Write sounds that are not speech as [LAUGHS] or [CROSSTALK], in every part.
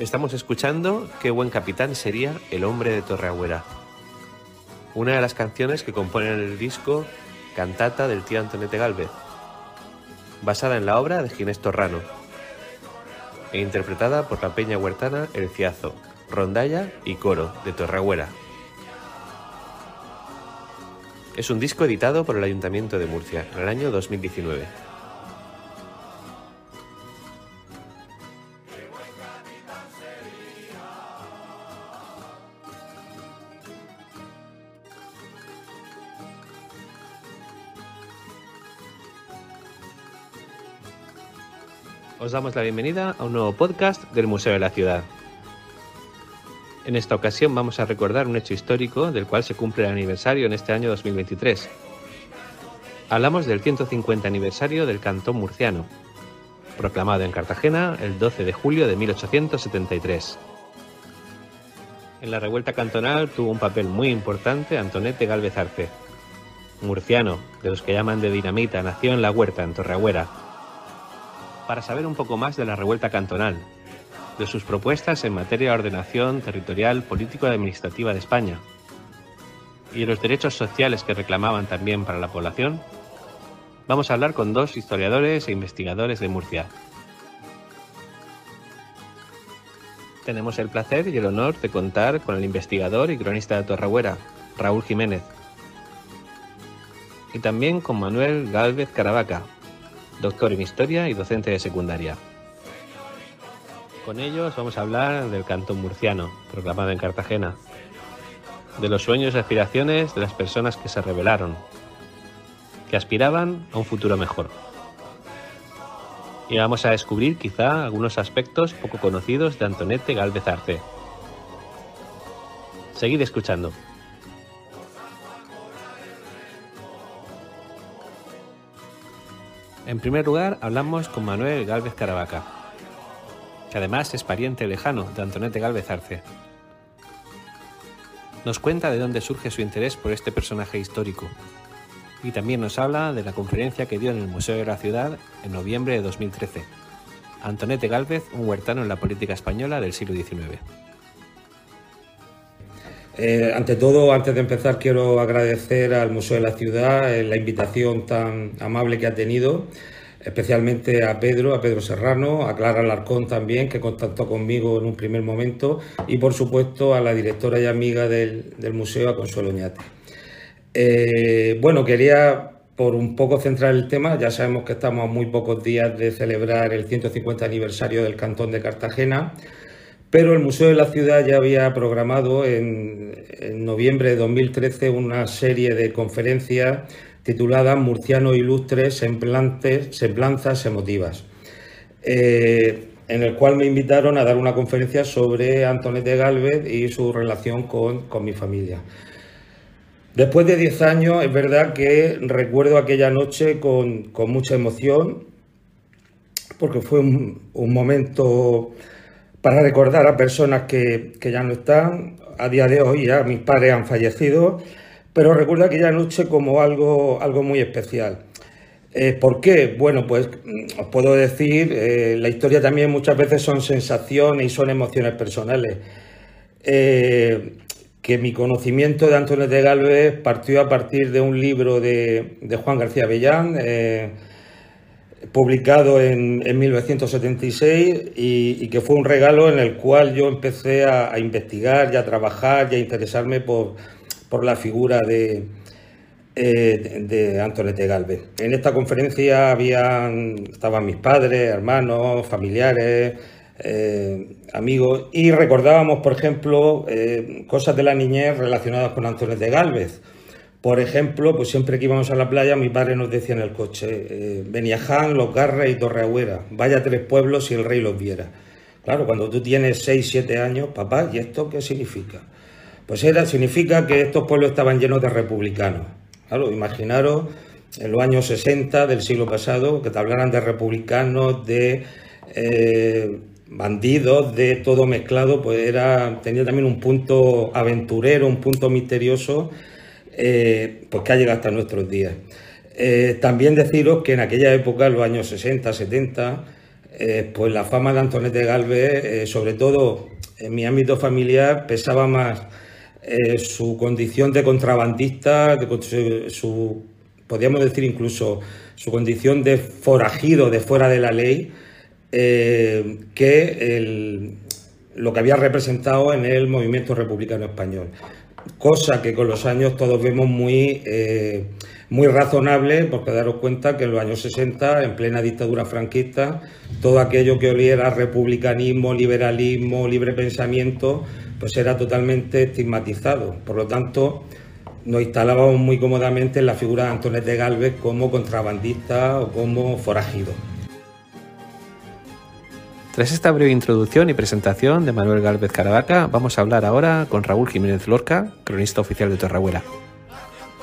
Estamos escuchando Qué buen capitán sería el hombre de Torreagüera, una de las canciones que componen el disco Cantata del tío Antonete Galvez, basada en la obra de Ginés Torrano e interpretada por la Peña Huertana El Ciazo, Rondalla y Coro de Torreagüera. Es un disco editado por el Ayuntamiento de Murcia en el año 2019. Os damos la bienvenida a un nuevo podcast del Museo de la Ciudad. En esta ocasión vamos a recordar un hecho histórico del cual se cumple el aniversario en este año 2023. Hablamos del 150 aniversario del Cantón Murciano, proclamado en Cartagena el 12 de julio de 1873. En la revuelta cantonal tuvo un papel muy importante Antonete Galvez Arce. Murciano, de los que llaman de dinamita, nació en La Huerta, en Torreagüera, para saber un poco más de la revuelta cantonal, de sus propuestas en materia de ordenación territorial, político y administrativa de España, y de los derechos sociales que reclamaban también para la población, vamos a hablar con dos historiadores e investigadores de Murcia. Tenemos el placer y el honor de contar con el investigador y cronista de Torrehuera, Raúl Jiménez, y también con Manuel Gálvez Caravaca, doctor en Historia y docente de secundaria. Con ellos vamos a hablar del Cantón Murciano, proclamado en Cartagena, de los sueños y aspiraciones de las personas que se rebelaron, que aspiraban a un futuro mejor. Y vamos a descubrir quizá algunos aspectos poco conocidos de Antonete Galvez Arce. Seguid escuchando. En primer lugar, hablamos con Manuel Gálvez Caravaca, que además es pariente lejano de Antonete Gálvez Arce. Nos cuenta de dónde surge su interés por este personaje histórico y también nos habla de la conferencia que dio en el Museo de la Ciudad en noviembre de 2013. Antonete Gálvez, un huertano en la política española del siglo XIX. Eh, ante todo, antes de empezar, quiero agradecer al Museo de la Ciudad eh, la invitación tan amable que ha tenido, especialmente a Pedro, a Pedro Serrano, a Clara Alarcón también, que contactó conmigo en un primer momento, y por supuesto a la directora y amiga del, museo, a Consuelo Ñate. Eh, bueno, quería por un poco centrar el tema, ya sabemos que estamos a muy pocos días de celebrar el 150 aniversario del Cantón de Cartagena. Pero el Museo de la Ciudad ya había programado en, noviembre de 2013 una serie de conferencias tituladas Murciano Ilustres, Semblanzas Emotivas, eh, en el cual me invitaron a dar una conferencia sobre Antonete Galvez y su relación con, mi familia. Después de 10 años, es verdad que recuerdo aquella noche con, mucha emoción, porque fue un momento para recordar a personas que, ya no están. A día de hoy ya mis padres han fallecido, pero recuerdo aquella noche como algo, algo muy especial. Eh, ¿Por qué? Bueno, pues os puedo decir, eh, la historia también muchas veces son sensaciones y son emociones personales. Eh, que mi conocimiento de Antonio de Galvez partió a partir de un libro de, de Juan García Bellán, publicado en, 1976 y, que fue un regalo en el cual yo empecé a, investigar y a trabajar y a interesarme por, la figura de, eh, de Galvez. En esta conferencia habían, estaban mis padres, hermanos, familiares, eh, amigos y recordábamos, por ejemplo, eh, cosas de la niñez relacionadas con Antonete Galvez. Por ejemplo, pues siempre que íbamos a la playa, mi padre nos decía en el coche, eh, Beniaján, Los Garras y Torreagüera, vaya tres pueblos si el rey los viera. Claro, cuando tú tienes 6, 7 años, papá, ¿y esto qué significa? Pues era, significa que estos pueblos estaban llenos de republicanos. Claro, imaginaros en los años 60 del siglo pasado, que te hablaran de republicanos, de eh, bandidos, de todo mezclado, pues era, tenía también un punto aventurero, un punto misterioso eh, pues que ha llegado hasta nuestros días. Eh, también deciros que en aquella época, en los años 60, 70, eh, pues la fama de Antonete Galvez, eh, sobre todo en mi ámbito familiar, pesaba más su condición de contrabandista, de, su, podríamos decir incluso su condición de forajido de fuera de la ley, que lo que había representado en el movimiento republicano español. Cosa que con los años todos vemos muy muy razonable, porque daros cuenta que en los años 60, en plena dictadura franquista, todo aquello que oliera republicanismo, liberalismo, libre pensamiento, pues era totalmente estigmatizado. Por lo tanto, nos instalábamos muy cómodamente en la figura de Antonet de Galvez como contrabandista o como forajido. Tras esta breve introducción y presentación de Manuel Galvez Caravaca, vamos a hablar ahora con Raúl Jiménez Lorca, cronista oficial de Torrahuela.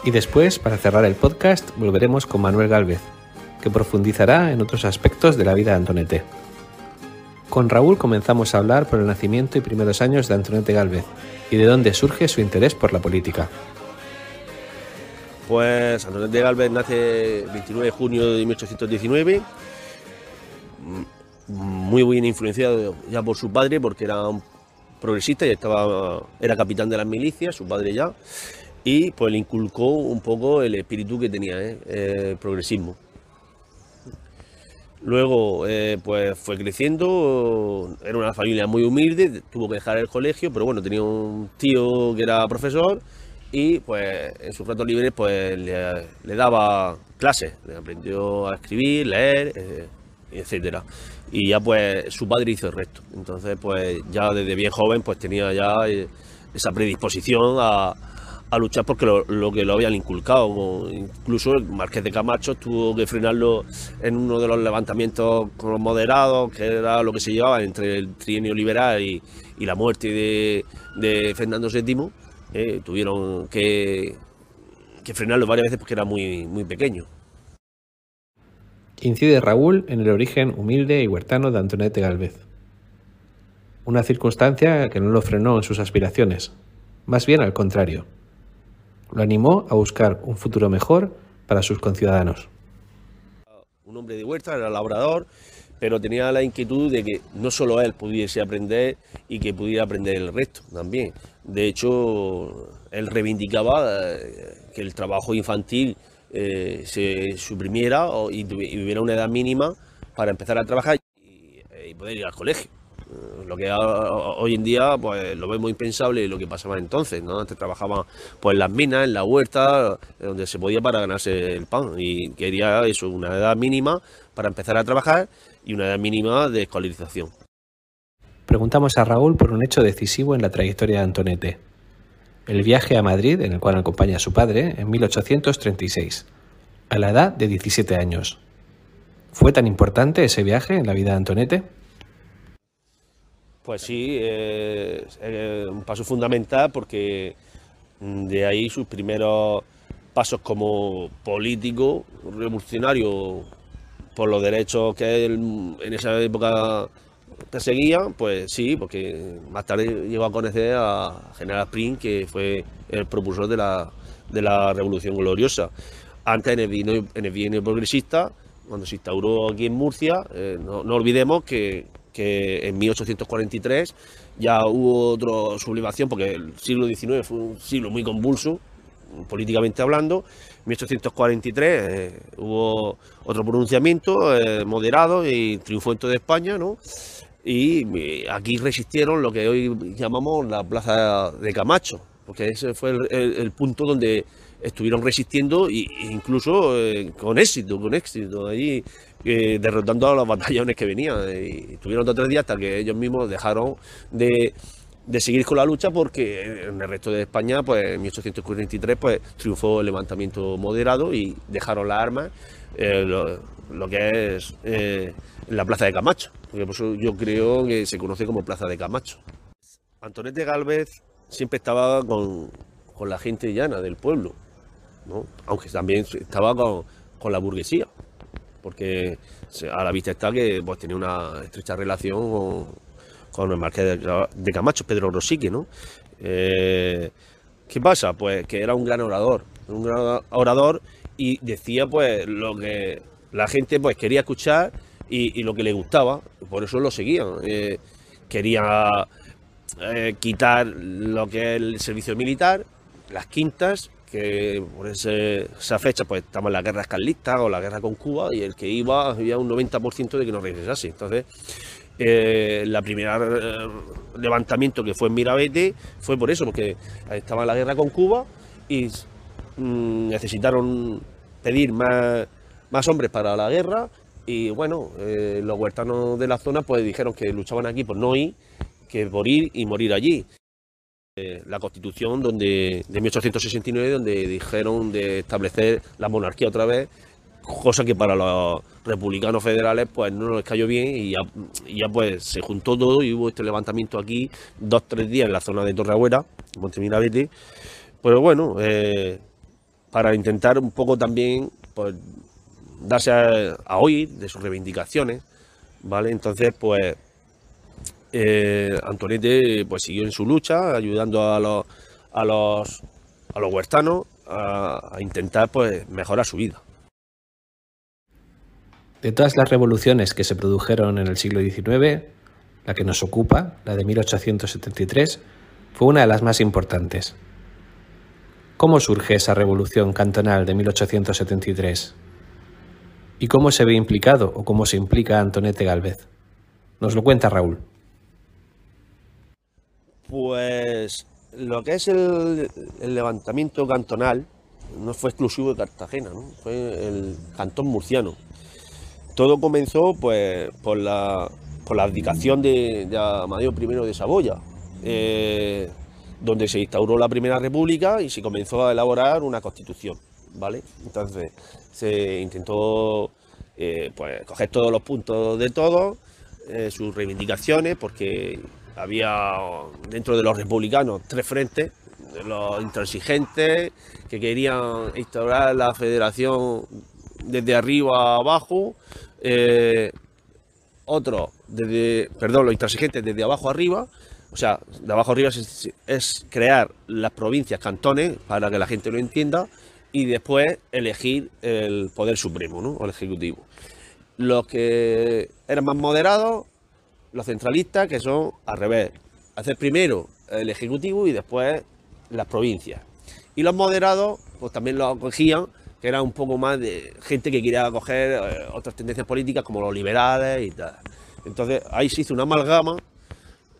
Y después, para cerrar el podcast, volveremos con Manuel Galvez, que profundizará en otros aspectos de la vida de Antonete. Con Raúl comenzamos a hablar por el nacimiento y primeros años de Antonete Galvez y de dónde surge su interés por la política. Pues Antonete Galvez nace el 29 de junio de 1819, muy bien influenciado ya por su padre porque era un progresista y estaba, era capitán de las milicias, su padre ya, y pues le inculcó un poco el espíritu que tenía, ¿eh? el progresismo. Luego, eh, pues fue creciendo, era una familia muy humilde, tuvo que dejar el colegio, pero bueno, tenía un tío que era profesor y pues en sus ratos libres pues le, daba clases, le aprendió a escribir, leer, eh, etcétera. Y ya pues su padre hizo el resto. Entonces pues ya desde bien joven pues tenía ya esa predisposición a, luchar porque lo, que lo habían inculcado. Incluso el Marqués de Camacho tuvo que frenarlo en uno de los levantamientos moderados, que era lo que se llevaba entre el trienio liberal y, la muerte de, Fernando VII. Eh, tuvieron que, frenarlo varias veces porque era muy pequeño. Incide Raúl en el origen humilde y huertano de Antonete Galvez. Una circunstancia que no lo frenó en sus aspiraciones, más bien al contrario lo animó a buscar un futuro mejor para sus conciudadanos. Un hombre de huerta, era labrador, pero tenía la inquietud de que no solo él pudiese aprender y que pudiera aprender el resto también. De hecho, él reivindicaba eh, que el trabajo infantil eh, se suprimiera y, hubiera una edad mínima para empezar a trabajar y poder ir al colegio. Lo que hoy en día pues lo vemos impensable lo que pasaba entonces, ¿no? Antes trabajaba pues en las minas, en la huerta, donde se podía para ganarse el pan y quería eso, una edad mínima para empezar a trabajar y una edad mínima de escolarización. Preguntamos a Raúl por un hecho decisivo en la trayectoria de Antonete. El viaje a Madrid, en el cual acompaña a su padre, en 1836, a la edad de 17 años. ¿Fue tan importante ese viaje en la vida de Antonete? Pues sí, es un paso fundamental porque de ahí sus primeros pasos como político, revolucionario por los derechos que él en esa época perseguía, pues sí, porque más tarde llegó a conocer a General Prim, que fue el propulsor de la, de la Revolución Gloriosa. Antes en el, en el progresista, cuando se instauró aquí en Murcia, eh, no, olvidemos que que en 1843 ya hubo otra sublevación, porque el siglo XIX fue un siglo muy convulso, políticamente hablando. En 1843 eh, hubo otro pronunciamiento eh, moderado y triunfó en toda España, ¿no? Y eh, aquí resistieron lo que hoy llamamos la Plaza de Camacho, porque ese fue el, punto donde estuvieron resistiendo e incluso con éxito, con éxito. Ahí derrotando a los batallones que venían. Y tuvieron dos o tres días hasta que ellos mismos dejaron de, seguir con la lucha porque en el resto de España, pues en 1843, pues triunfó el levantamiento moderado y dejaron las armas, eh, lo, que es eh, la Plaza de Camacho, porque por eso yo creo que se conoce como Plaza de Camacho. Antonete Galvez siempre estaba con, la gente llana del pueblo, aunque también estaba con la burguesía porque a la vista está que pues, tenía una estrecha relación con, el marqués de, Camacho, Pedro Rosique, ¿no? Eh, ¿Qué pasa? Pues que era un gran orador, un gran orador y decía pues lo que la gente pues quería escuchar y, lo que le gustaba, por eso lo seguían. Eh, quería eh, quitar lo que es el servicio militar, las quintas, que por esa fecha pues estamos en la guerra carlista o la guerra con Cuba y el que iba había un 90% de que no regresase. Entonces, eh, la primera levantamiento que fue en Mirabete fue por eso, porque estaba la guerra con Cuba y mm, necesitaron pedir más, más hombres para la guerra. Y bueno, eh, los huertanos de la zona pues dijeron que luchaban aquí por no ir, que por ir y morir allí. Eh, la constitución donde, de 1869 donde dijeron de establecer la monarquía otra vez, cosa que para los republicanos federales pues no les cayó bien. Y ya, pues se juntó todo y hubo este levantamiento aquí dos tres días en la zona de Torreagüera, Montemirabete, pero bueno, eh, para intentar un poco también pues darse a, oír de sus reivindicaciones, ¿vale? Entonces, pues, eh, Antonete pues, siguió en su lucha, ayudando a los, a los, a los huertanos a, intentar pues, mejorar su vida. De todas las revoluciones que se produjeron en el siglo XIX, la que nos ocupa, la de 1873, fue una de las más importantes. ¿Cómo surge esa revolución cantonal de 1873? ¿Y cómo se ve implicado o cómo se implica Antonete Galvez? Nos lo cuenta Raúl. Pues lo que es el, levantamiento cantonal no fue exclusivo de Cartagena, fue el cantón murciano. Todo comenzó pues, por, la, por la abdicación de, de Amadeo I de Saboya, eh, donde se instauró la Primera República y se comenzó a elaborar una constitución. ¿Vale? Entonces se intentó eh, pues, coger todos los puntos de todos, eh, sus reivindicaciones, porque había dentro de los republicanos tres frentes, los intransigentes que querían instaurar la federación desde arriba a abajo, eh, otros desde, perdón, los intransigentes desde abajo arriba, o sea, de abajo arriba es crear las provincias, cantones, para que la gente lo entienda, y después elegir el poder supremo, ¿no? o el ejecutivo. Los que eran más moderados, los centralistas, que son al revés, hacer primero el ejecutivo y después las provincias. Y los moderados, pues también lo acogían, que era un poco más de gente que quería acoger eh, otras tendencias políticas como los liberales y tal. Entonces ahí se hizo una amalgama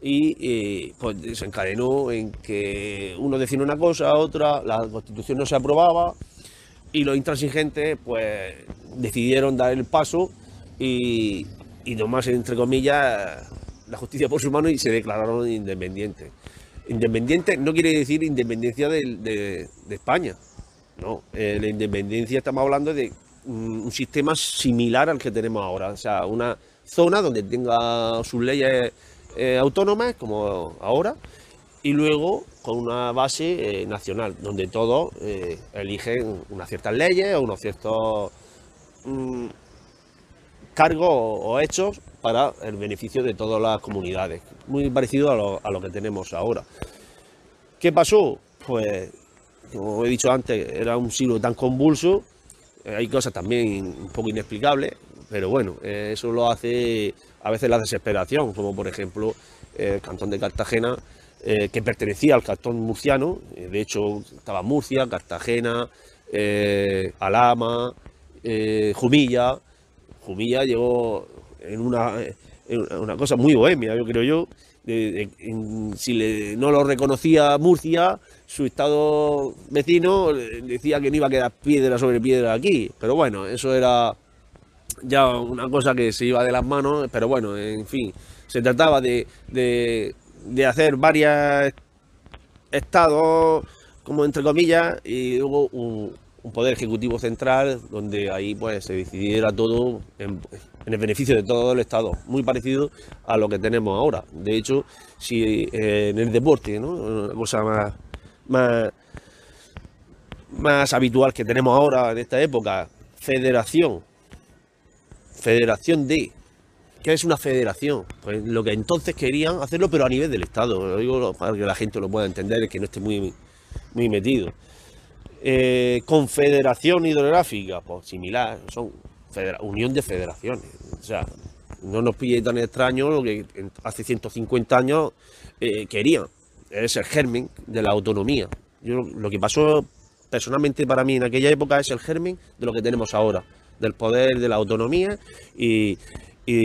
y pues desencadenó en que uno decía una cosa, otra, la constitución no se aprobaba y los intransigentes pues decidieron dar el paso y, y nomás entre comillas la justicia por su mano y se declararon independientes. Independiente no quiere decir independencia de, España, no, eh, la independencia estamos hablando de un sistema similar al que tenemos ahora, o sea, una zona donde tenga sus leyes eh, autónomas, como ahora, y luego con una base eh, nacional, donde todos eh, eligen unas ciertas leyes o unos ciertos mm, cargos o, hechos para el beneficio de todas las comunidades. Muy parecido a lo, a lo que tenemos ahora. ¿Qué pasó? Pues, como he dicho antes, era un siglo tan convulso, hay cosas también un poco inexplicables, pero bueno, eso lo hace a veces la desesperación, como por ejemplo el cantón de Cartagena, eh, que pertenecía al cantón murciano, eh, de hecho estaba Murcia, Cartagena, eh, Alama, Jumilla. Jumilla llegó en una, una, cosa muy bohemia, yo creo yo. si no lo reconocía Murcia, su estado vecino decía que no iba a quedar piedra sobre piedra aquí. Pero bueno, eso era ya una cosa que se iba de las manos, pero bueno, en fin, se trataba de, de, hacer varios estados, como entre comillas, y hubo un, poder ejecutivo central donde ahí pues se decidiera todo en, el beneficio de todo el Estado, muy parecido a lo que tenemos ahora. De hecho, si eh, en el deporte, ¿no? una cosa más, más, más habitual que tenemos ahora en esta época, federación Federación de. ¿Qué es una federación? Pues lo que entonces querían hacerlo, pero a nivel del Estado. Lo digo para que la gente lo pueda entender, que no esté muy, muy metido. Eh, confederación hidrográfica, pues similar. Son unión de federaciones. O sea, no nos pille tan extraño lo que hace 150 años eh, querían. Es el germen de la autonomía. Yo, lo que pasó personalmente para mí en aquella época es el germen de lo que tenemos ahora, del poder de la autonomía y,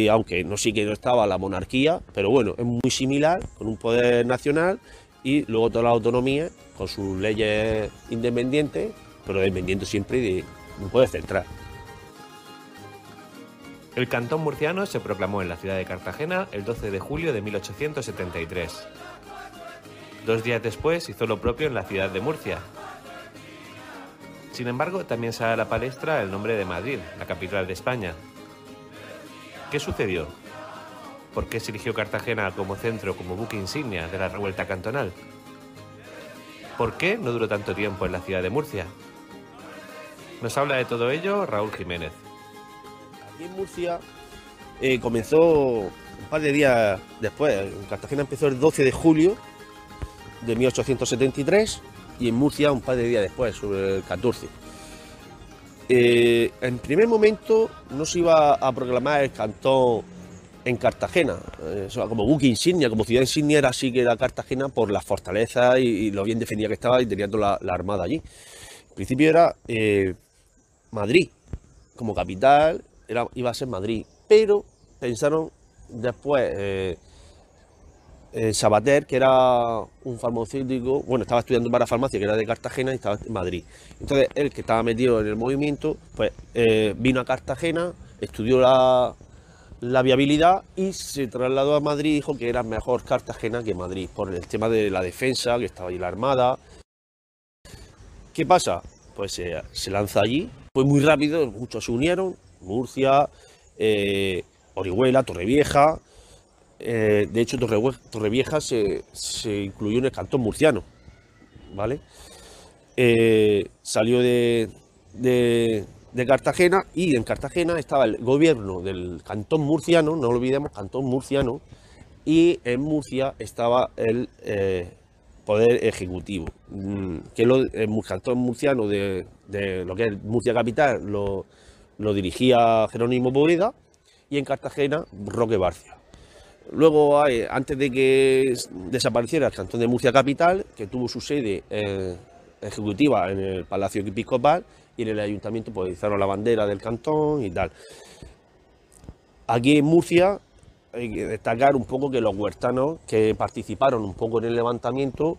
aunque no sí que no estaba la monarquía, pero bueno, es muy similar con un poder nacional y luego toda la autonomía con sus leyes independientes, pero dependiendo siempre de un poder central. El cantón murciano se proclamó en la ciudad de Cartagena el 12 de julio de 1873. Dos días después hizo lo propio en la ciudad de Murcia. Sin embargo, también sale a la palestra el nombre de Madrid, la capital de España. ¿Qué sucedió? ¿Por qué se eligió Cartagena como centro, como buque insignia de la revuelta cantonal? ¿Por qué no duró tanto tiempo en la ciudad de Murcia? Nos habla de todo ello Raúl Jiménez en Murcia eh, comenzó un par de días después. En Cartagena empezó el 12 de julio de 1873 y en Murcia un par de días después, sobre el 14. Eh, en primer momento no se iba a proclamar el cantón en Cartagena, eh, como buque insignia, como ciudad insignia era así que era Cartagena por la fortaleza y, lo bien defendida que estaba y teniendo la, armada allí. En principio era Madrid como capital iba a ser Madrid, pero pensaron después eh, eh, Sabater, que era un farmacéutico, bueno, estaba estudiando para farmacia, que era de Cartagena y estaba en Madrid. Entonces, él que estaba metido en el movimiento, pues eh, vino a Cartagena, estudió la, viabilidad y se trasladó a Madrid dijo que era mejor Cartagena que Madrid, por el tema de la defensa, que estaba ahí la Armada. ¿Qué pasa? Pues se lanza allí, fue muy rápido, muchos se unieron, Murcia, eh, Orihuela, Torrevieja. Eh, de hecho, Torrevieja se, incluyó en el cantón murciano. ¿Vale? Eh, salió de, Cartagena y en Cartagena estaba el gobierno del cantón murciano, no olvidemos, cantón murciano, y en Murcia estaba el poder ejecutivo, mm, que lo, el cantón murciano de, lo que es Murcia Capital, lo, dirigía Jerónimo Boeda y en Cartagena Roque Barcia. Luego, antes de que desapareciera el Cantón de Murcia Capital, que tuvo su sede eh, ejecutiva en el Palacio Episcopal y en el Ayuntamiento pues hicieron la bandera del cantón y tal. Aquí en Murcia hay que destacar un poco que los huertanos que participaron un poco en el levantamiento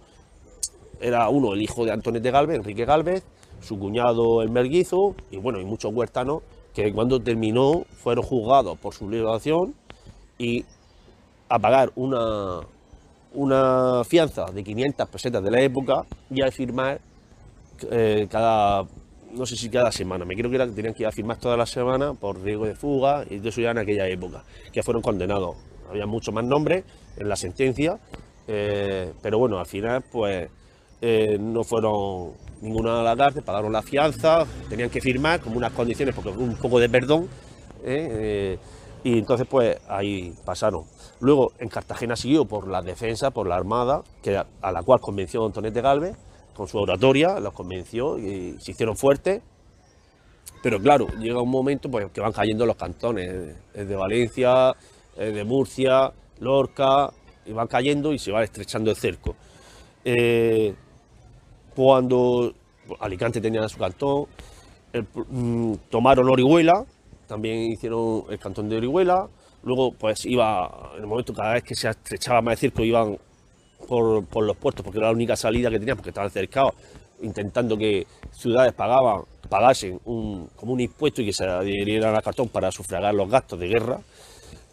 era uno, el hijo de Antonio de Galvez, Enrique Galvez, su cuñado el Merguizo y bueno, y muchos huertanos que cuando terminó fueron juzgados por su liberación y a pagar una, una fianza de 500 pesetas de la época y a firmar eh, cada, no sé si cada semana, me creo que tenían que ir a firmar toda la semana por riesgo de fuga y eso ya en aquella época, que fueron condenados. Había muchos más nombres en la sentencia, eh, pero bueno, al final pues eh, no fueron ninguna a la cárcel, pagaron la fianza, tenían que firmar como unas condiciones, porque un poco de perdón, y entonces pues ahí pasaron. Luego en Cartagena siguió por la defensa, por la Armada, que a, la cual convenció Antonete Galvez, con su oratoria, los convenció y se hicieron fuertes. Pero claro, llega un momento pues, que van cayendo los cantones, de Valencia, de Murcia, Lorca, y van cayendo y se va estrechando el cerco. Cuando Alicante tenía su cantón, mm, tomaron Orihuela, también hicieron el cantón de Orihuela, luego pues iba, en el momento cada vez que se estrechaba más el circo iban por, los puertos, porque era la única salida que tenían, porque estaban cercados, intentando que ciudades pagaban, pagasen un, como un impuesto y que se adhirieran al cartón para sufragar los gastos de guerra.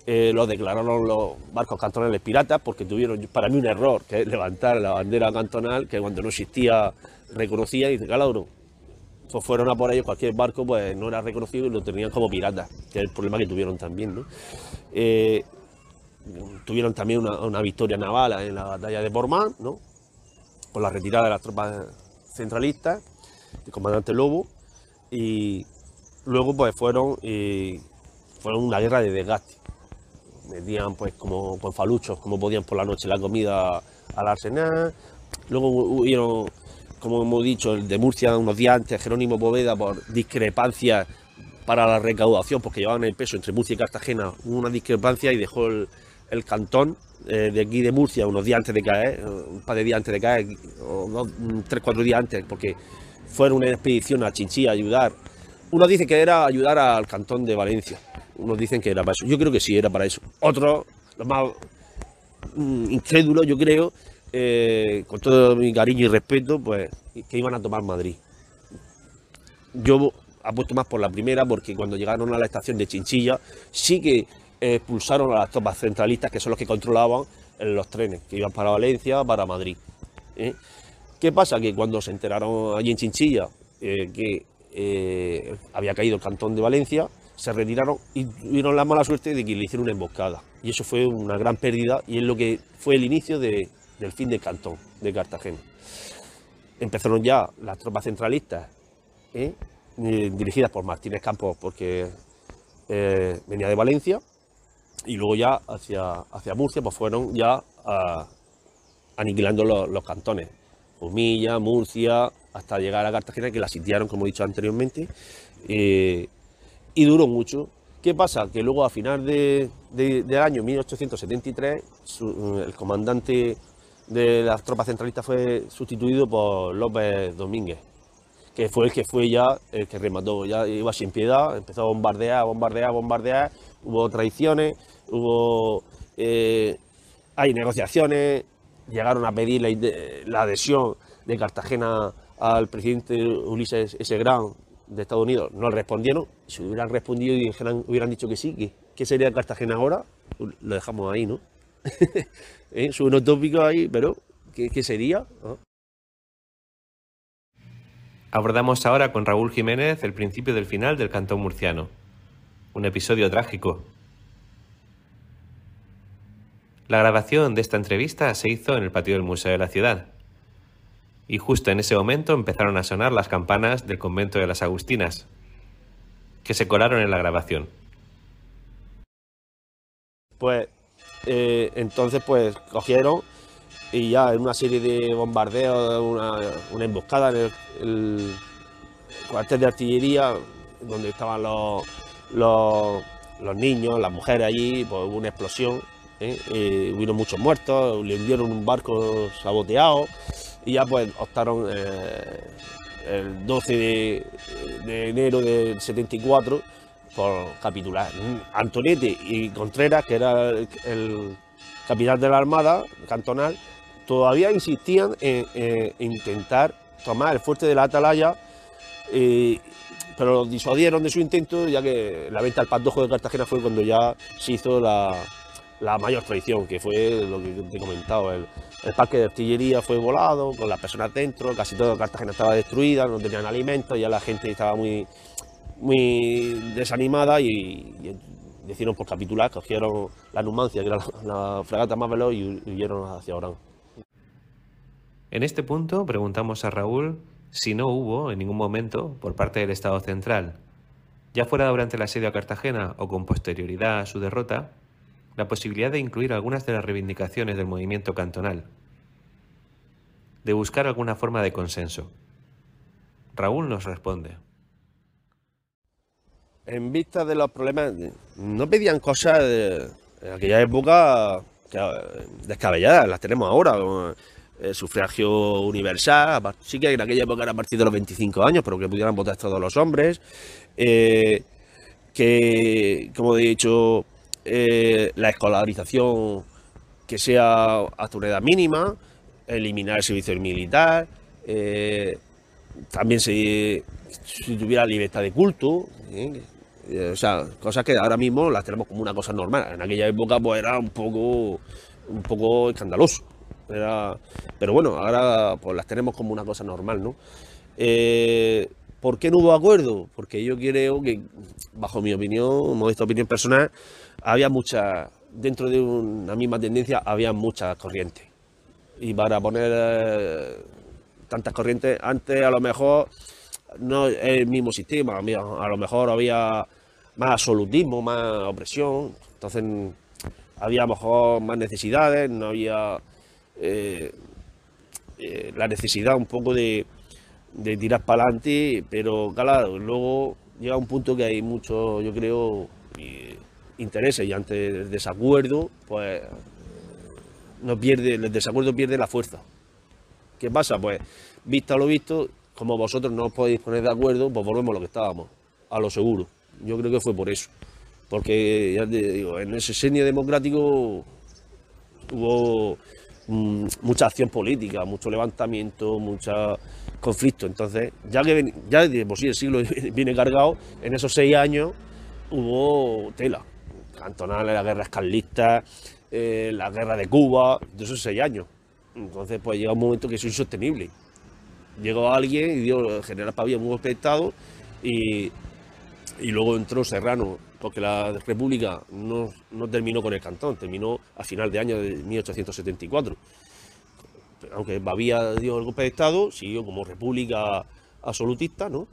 Eh, lo declararon los barcos cantonales piratas porque tuvieron para mí un error, que es levantar la bandera cantonal, que cuando no existía reconocía y dice, Calabro, pues fueron a por ellos, cualquier barco pues no era reconocido y lo tenían como piratas, que es el problema que tuvieron también. Eh, tuvieron también una, victoria naval en la batalla de Portman, ¿no? por la retirada de las tropas centralistas, el comandante Lobo, y luego pues fueron, y fueron una guerra de desgaste metían pues como con faluchos, como podían por la noche la comida al arsenal. Luego hubieron, como hemos dicho, el de Murcia unos días antes, Jerónimo Poveda, por discrepancias para la recaudación, porque llevaban el peso entre Murcia y Cartagena, una discrepancia y dejó el, cantón eh, de aquí de Murcia unos días antes de caer, un par de días antes de caer, o dos, tres, cuatro días antes, porque fueron una expedición a Chinchilla a ayudar. Unos dicen que era ayudar al cantón de Valencia, unos dicen que era para eso. Yo creo que sí, era para eso. Otros, los más mm, incrédulos, yo creo, eh, con todo mi cariño y respeto, pues que iban a tomar Madrid. Yo apuesto más por la primera porque cuando llegaron a la estación de Chinchilla sí que expulsaron a las tropas centralistas que son los que controlaban los trenes que iban para Valencia, para Madrid. ¿eh? ¿Qué pasa? Que cuando se enteraron allí en Chinchilla eh, que había caído el cantón de Valencia, se retiraron y tuvieron la mala suerte de que le hicieron una emboscada. Y eso fue una gran pérdida y es lo que fue el inicio del fin del cantón de Cartagena. Empezaron ya las tropas centralistas, dirigidas por Martínez Campos, porque venía de Valencia, y luego ya hacia, hacia Murcia pues fueron ya ah, aniquilando los, cantones, Humilla, Murcia, hasta llegar a Cartagena que la sitiaron como he dicho anteriormente eh, y duró mucho. ¿Qué pasa? Que luego a final de, del año 1873 el comandante de las tropas centralistas fue sustituido por López Domínguez, que fue el que fue ya el que remató, ya iba sin piedad, empezó a bombardear, bombardear, bombardear, hubo traiciones, hubo eh, hay negociaciones, llegaron a pedir la, adhesión de Cartagena al presidente Ulises S. Grant de Estados Unidos, no respondieron, si hubieran respondido y hubieran dicho que sí, ¿qué, sería Cartagena ahora? Lo dejamos ahí, ¿no? [LAUGHS] ¿Eh? Es un utópico ahí, pero ¿qué, sería? Abordamos ahora con Raúl Jiménez el principio del final del cantón murciano. Un episodio trágico. La grabación de esta entrevista se hizo en el patio del Museo de la Ciudad. Y justo en ese momento empezaron a sonar las campanas del convento de las Agustinas, que se colaron en la grabación. Pues eh, entonces pues cogieron y ya en una serie de bombardeos, una, emboscada en el cuartel de artillería, donde estaban los, los, niños, las mujeres allí, pues hubo una explosión, ¿eh? Eh, hubieron muchos muertos, le hundieron un barco saboteado y ya pues optaron eh, el 12 de, enero del 74 por capitular. Antonete y Contreras, que era el, capitán de la Armada cantonal, todavía insistían en, intentar tomar el fuerte de la Atalaya pero lo disuadieron de su intento, ya que la venta al Pantojo de Cartagena fue cuando ya se hizo la, mayor traición, que fue lo que te he comentado. El, parque de artillería fue volado, con las personas dentro, casi toda Cartagena estaba destruida, no tenían alimentos, ya la gente estaba muy, muy desanimada y, decidieron por capitular, cogieron la Numancia, que era la, fragata más veloz, y huyeron hacia Orán. En este punto preguntamos a Raúl si no hubo en ningún momento por parte del Estado central, ya fuera durante el asedio a Cartagena o con posterioridad a su derrota, la posibilidad de incluir algunas de las reivindicaciones del movimiento cantonal, de buscar alguna forma de consenso. Raúl nos responde. En vista de los problemas, no pedían cosas en aquella época descabelladas, las tenemos ahora eh, sufragio universal, sí que en aquella época era a partir de los 25 años, pero que pudieran votar todos los hombres, eh, que, como he dicho, eh, la escolarización que sea hasta una edad mínima, eliminar el servicio militar, también si tuviera libertad de culto, o sea, cosas que ahora mismo las tenemos como una cosa normal. En aquella época pues era un poco, un poco escandaloso pero bueno, ahora pues las tenemos como una cosa normal, ¿no? Eh, ¿Por qué no hubo acuerdo? Porque yo creo que, bajo mi opinión, modesta opinión personal, había muchas, dentro de una misma tendencia, había muchas corrientes. Y para poner eh, tantas corrientes, antes a lo mejor no es el mismo sistema, a lo mejor había más absolutismo, más opresión, entonces había a lo mejor más necesidades, no había eh, eh, la necesidad un poco de, tirar para adelante, pero claro, luego llega un punto que hay mucho, yo creo, intereses y ante el desacuerdo, pues no pierde, el desacuerdo pierde la fuerza. ¿Qué pasa? Pues, visto lo visto, como vosotros no os podéis poner de acuerdo, pues volvemos a lo que estábamos, a lo seguro. Yo creo que fue por eso. Porque, ya digo, en ese senio democrático hubo mm, mucha acción política, mucho levantamiento, mucho conflicto. Entonces, ya que ya de por sí el siglo [LAUGHS] viene cargado, en esos seis años hubo tela. Cantonales, las guerras carlistas, eh, la guerra de Cuba, de esos seis años. Entonces, pues llega un momento que es insostenible. Llegó alguien y dio general Pavía muy respetado y, y luego entró Serrano, porque la República no, no, terminó con el cantón, terminó a final de año de 1874. Aunque Pavía dio el golpe de Estado, siguió como república absolutista, ¿no?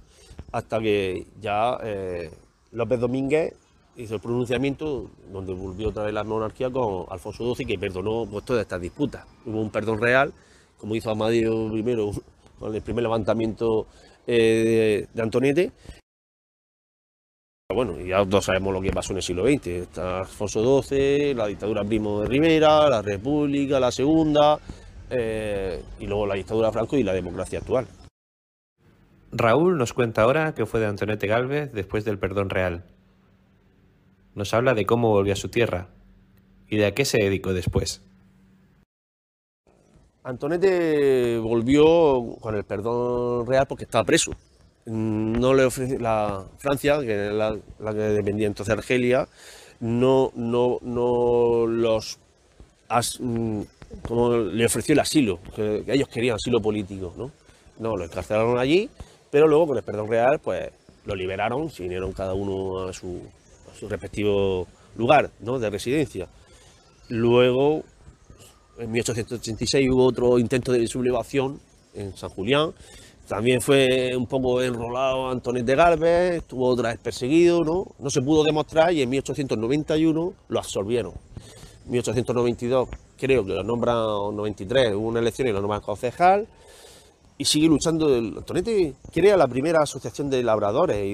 Hasta que ya eh, López Domínguez hizo el pronunciamiento donde volvió otra vez la monarquía con Alfonso XII, que perdonó pues, todas estas disputas. Hubo un perdón real, como hizo Amadeo I [LAUGHS] con el primer levantamiento eh, de, Antonete. Bueno, ya todos sabemos lo que pasó en el siglo XX. Está Alfonso XII, la dictadura Primo de Rivera, la República, la Segunda, eh, y luego la dictadura Franco y la democracia actual. Raúl nos cuenta ahora qué fue de Antonete Galvez después del perdón real nos habla de cómo volvió a su tierra y de a qué se dedicó después. Antonete volvió con el perdón real porque estaba preso. No le ofreció la Francia, que era la, que dependía entonces de Argelia, no, no, no los mm, como le ofreció el asilo, que, ellos querían asilo político, ¿no? No, lo encarcelaron allí, pero luego con el perdón real, pues lo liberaron, se vinieron cada uno a su, su respectivo lugar ¿no? de residencia. Luego, en 1886 hubo otro intento de sublevación en San Julián. También fue un poco enrolado Antonet de Galvez, estuvo otra vez perseguido, ¿no? No se pudo demostrar y en 1891 lo absorbieron. En 1892 creo que lo nombran, 93 hubo una elección y lo nombran concejal y sigue luchando. Antonete crea la primera asociación de labradores.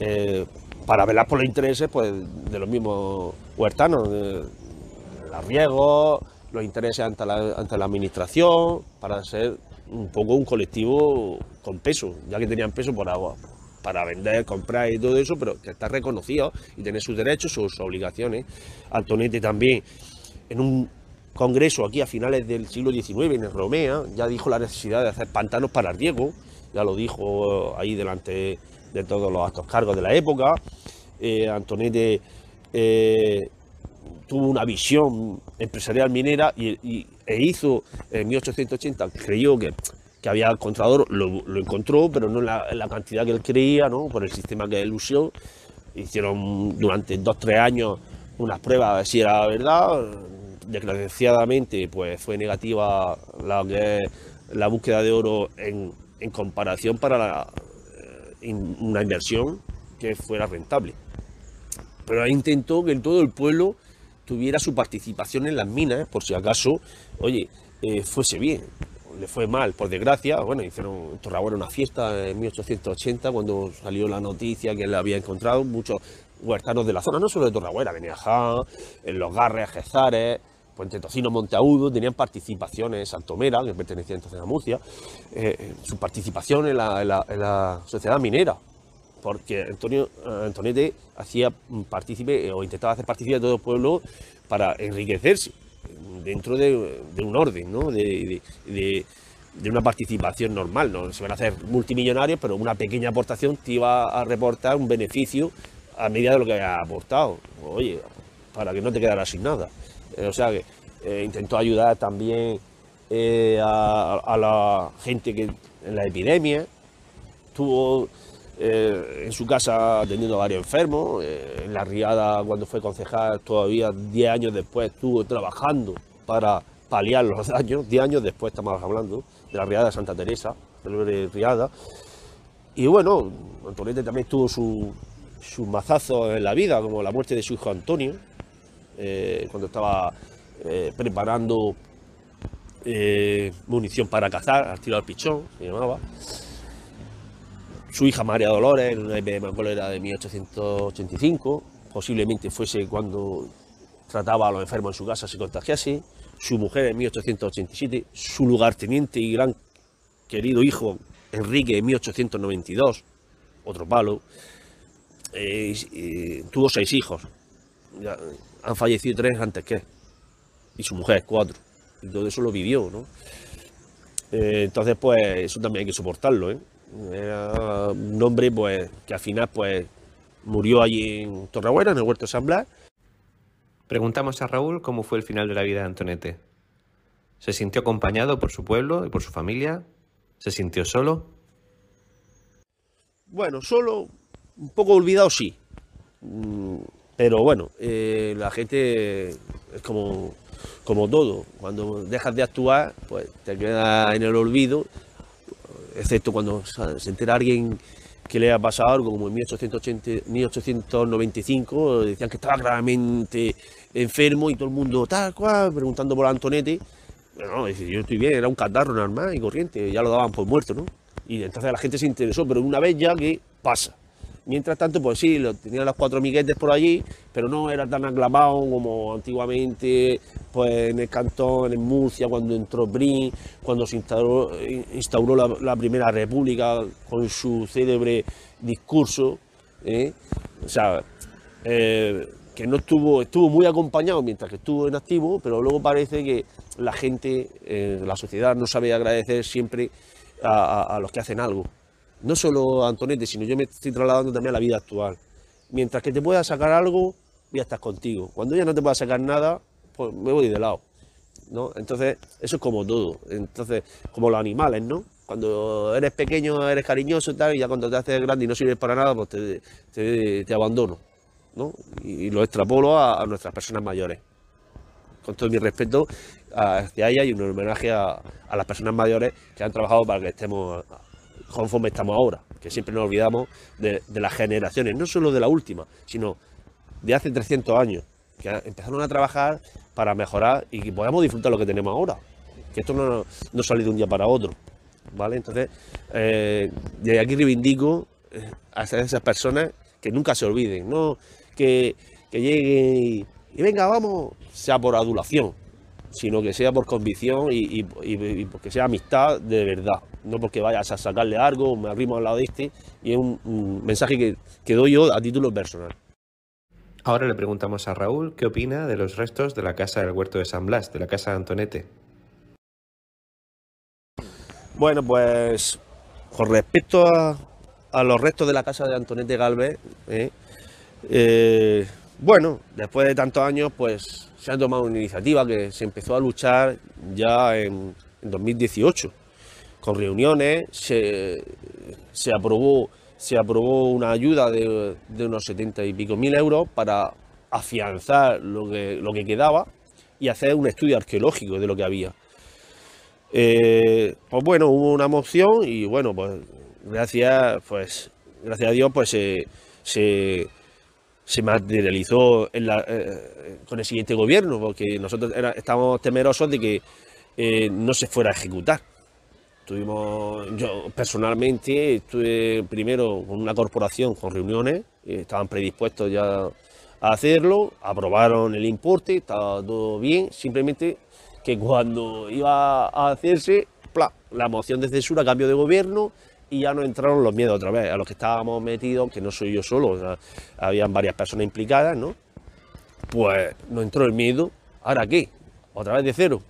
Eh, para velar por los intereses pues, de los mismos huertanos, los riegos, los intereses ante la, ante la administración, para ser un poco un colectivo con peso, ya que tenían peso por agua, para vender, comprar y todo eso, pero que está reconocido y tener sus derechos, sus obligaciones. Antonete también, en un congreso aquí a finales del siglo XIX en Romea, ya dijo la necesidad de hacer pantanos para riego, ya lo dijo ahí delante de todos los altos cargos de la época. Eh, eh, tuvo una visión empresarial minera y, e hizo en 1880, creyó que, que había encontrado, lo, lo, encontró, pero no en la, cantidad que él creía, ¿no? por el sistema que él usó. Hicieron durante dos tres años unas pruebas de si era verdad. Desgraciadamente, pues fue negativa la, la búsqueda de oro en, en comparación para la, una inversión que fuera rentable. Pero intentó que todo el pueblo tuviera su participación en las minas, por si acaso, oye, eh, fuese bien. Le fue mal, por desgracia. Bueno, hicieron Torragüera una fiesta en 1880 cuando salió la noticia que le había encontrado muchos huertanos de la zona, no solo de Torragüera, Benejá, en Los Garres, Gezares, Puente Tocino, Monteagudo, tenían participaciones, Santomera, que pertenecía entonces a Murcia, eh, su participación en la, sociedad minera, porque Antonio eh, Antonete hacía partícipe o intentaba hacer partícipe a todo el pueblo para enriquecerse dentro de, un orden, ¿no? de, una participación normal. ¿no? Se van a hacer multimillonarios, pero una pequeña aportación te iba a reportar un beneficio a medida de lo que había aportado. Oye, para que no te quedaras sin nada. Eh, o sea que eh, intentó ayudar también eh, a, la gente que en la epidemia. Estuvo en su casa atendiendo a varios enfermos. en la Riada, cuando fue concejal, todavía 10 años después estuvo trabajando para paliar los [LAUGHS] daños. 10 años después estamos hablando de la Riada de Santa Teresa, de Riada. Y bueno, Antonete también tuvo sus su mazazos en la vida, como la muerte de su hijo Antonio, eh, cuando estaba eh, preparando eh, munición para cazar, al tiro al pichón, se llamaba. Su hija María Dolores, una me era de 1885, posiblemente fuese cuando trataba a los enfermos en su casa, se contagiase, su mujer en 1887, su lugarteniente y gran querido hijo Enrique en 1892, otro palo, eh, tuvo seis hijos, han fallecido tres antes que y su mujer cuatro, y todo eso lo vivió, ¿no? Eh, entonces, pues, eso también hay que soportarlo, ¿eh? Era un hombre, pues, que al final, pues, murió allí en Torrehuera, en el Huerto de San Blas. Preguntamos a Raúl cómo fue el final de la vida de Antonete. ¿Se sintió acompañado por su pueblo y por su familia? ¿Se sintió solo? Bueno, solo, un poco olvidado sí. Pero bueno, eh, la gente es como, como todo. Cuando dejas de actuar, pues te queda en el olvido, excepto cuando se entera alguien que le ha pasado algo, como en 1880, 1895, decían que estaba gravemente enfermo y todo el mundo tal cual, preguntando por Antonete. No, yo estoy bien, era un catarro normal y corriente, ya lo daban por muerto, ¿no? Y entonces la gente se interesó, pero una vez ya que pasa. Mientras tanto, pues sí, tenía los cuatro miguetes por allí, pero no era tan aclamado como antiguamente pues, en el cantón, en Murcia, cuando entró Brin, cuando se instauró, la, primera república con su célebre discurso. ¿eh? O sea, eh, que no estuvo, estuvo muy acompañado mientras que estuvo en activo, pero luego parece que la gente, eh, la sociedad no sabe agradecer siempre a los que hacen algo no solo Antonete, sino yo me estoy trasladando también a la vida actual. Mientras que te pueda sacar algo, voy a estar contigo. Cuando ya no te pueda sacar nada, pues me voy de lado. ¿no? Entonces, eso es como todo. Entonces, como los animales, ¿no? Cuando eres pequeño, eres cariñoso y tal, y ya cuando te haces grande y no sirves para nada, pues te, te, abandono. ¿no? Y, lo extrapolo a, nuestras personas mayores. Con todo mi respeto hacia ella y un homenaje a, a las personas mayores que han trabajado para que estemos conforme estamos ahora, que siempre nos olvidamos de, las generaciones, no solo de la última, sino de hace 300 años, que empezaron a trabajar para mejorar y que podamos disfrutar lo que tenemos ahora, que esto no, no sale de un día para otro, ¿vale? Entonces, eh, de aquí reivindico eh, a esas personas que nunca se olviden, no que, lleguen y, venga, vamos, sea por adulación, sino que sea por convicción y, y porque sea amistad de verdad no porque vayas a sacarle algo, me arrimo al lado de este, y es un, mensaje que, que, doy yo a título personal. Ahora le preguntamos a Raúl qué opina de los restos de la casa del huerto de San Blas, de la casa de Antonete. Bueno, pues con respecto a, a los restos de la casa de Antonete Galvez, eh, eh, bueno, después de tantos años, pues se ha tomado una iniciativa que se empezó a luchar ya en, en 2018 con reuniones, se, aprobó, se aprobó una ayuda de, unos 70 y pico mil euros para afianzar lo que, lo que quedaba y hacer un estudio arqueológico de lo que había. Eh, pues bueno, hubo una moción y bueno, pues gracias, pues, gracias a Dios, pues se, materializó eh, con el siguiente gobierno, porque nosotros estábamos temerosos de que eh, no se fuera a ejecutar. Tuvimos, yo personalmente estuve primero con una corporación con reuniones, estaban predispuestos ya a hacerlo, aprobaron el importe, estaba todo bien, simplemente que cuando iba a hacerse, la moción de censura, cambio de gobierno y ya no entraron los miedos otra vez, a los que estábamos metidos, que no soy yo solo, habían varias personas implicadas, ¿no? Pues no entró el miedo, ¿ahora qué? ¿Otra vez de cero?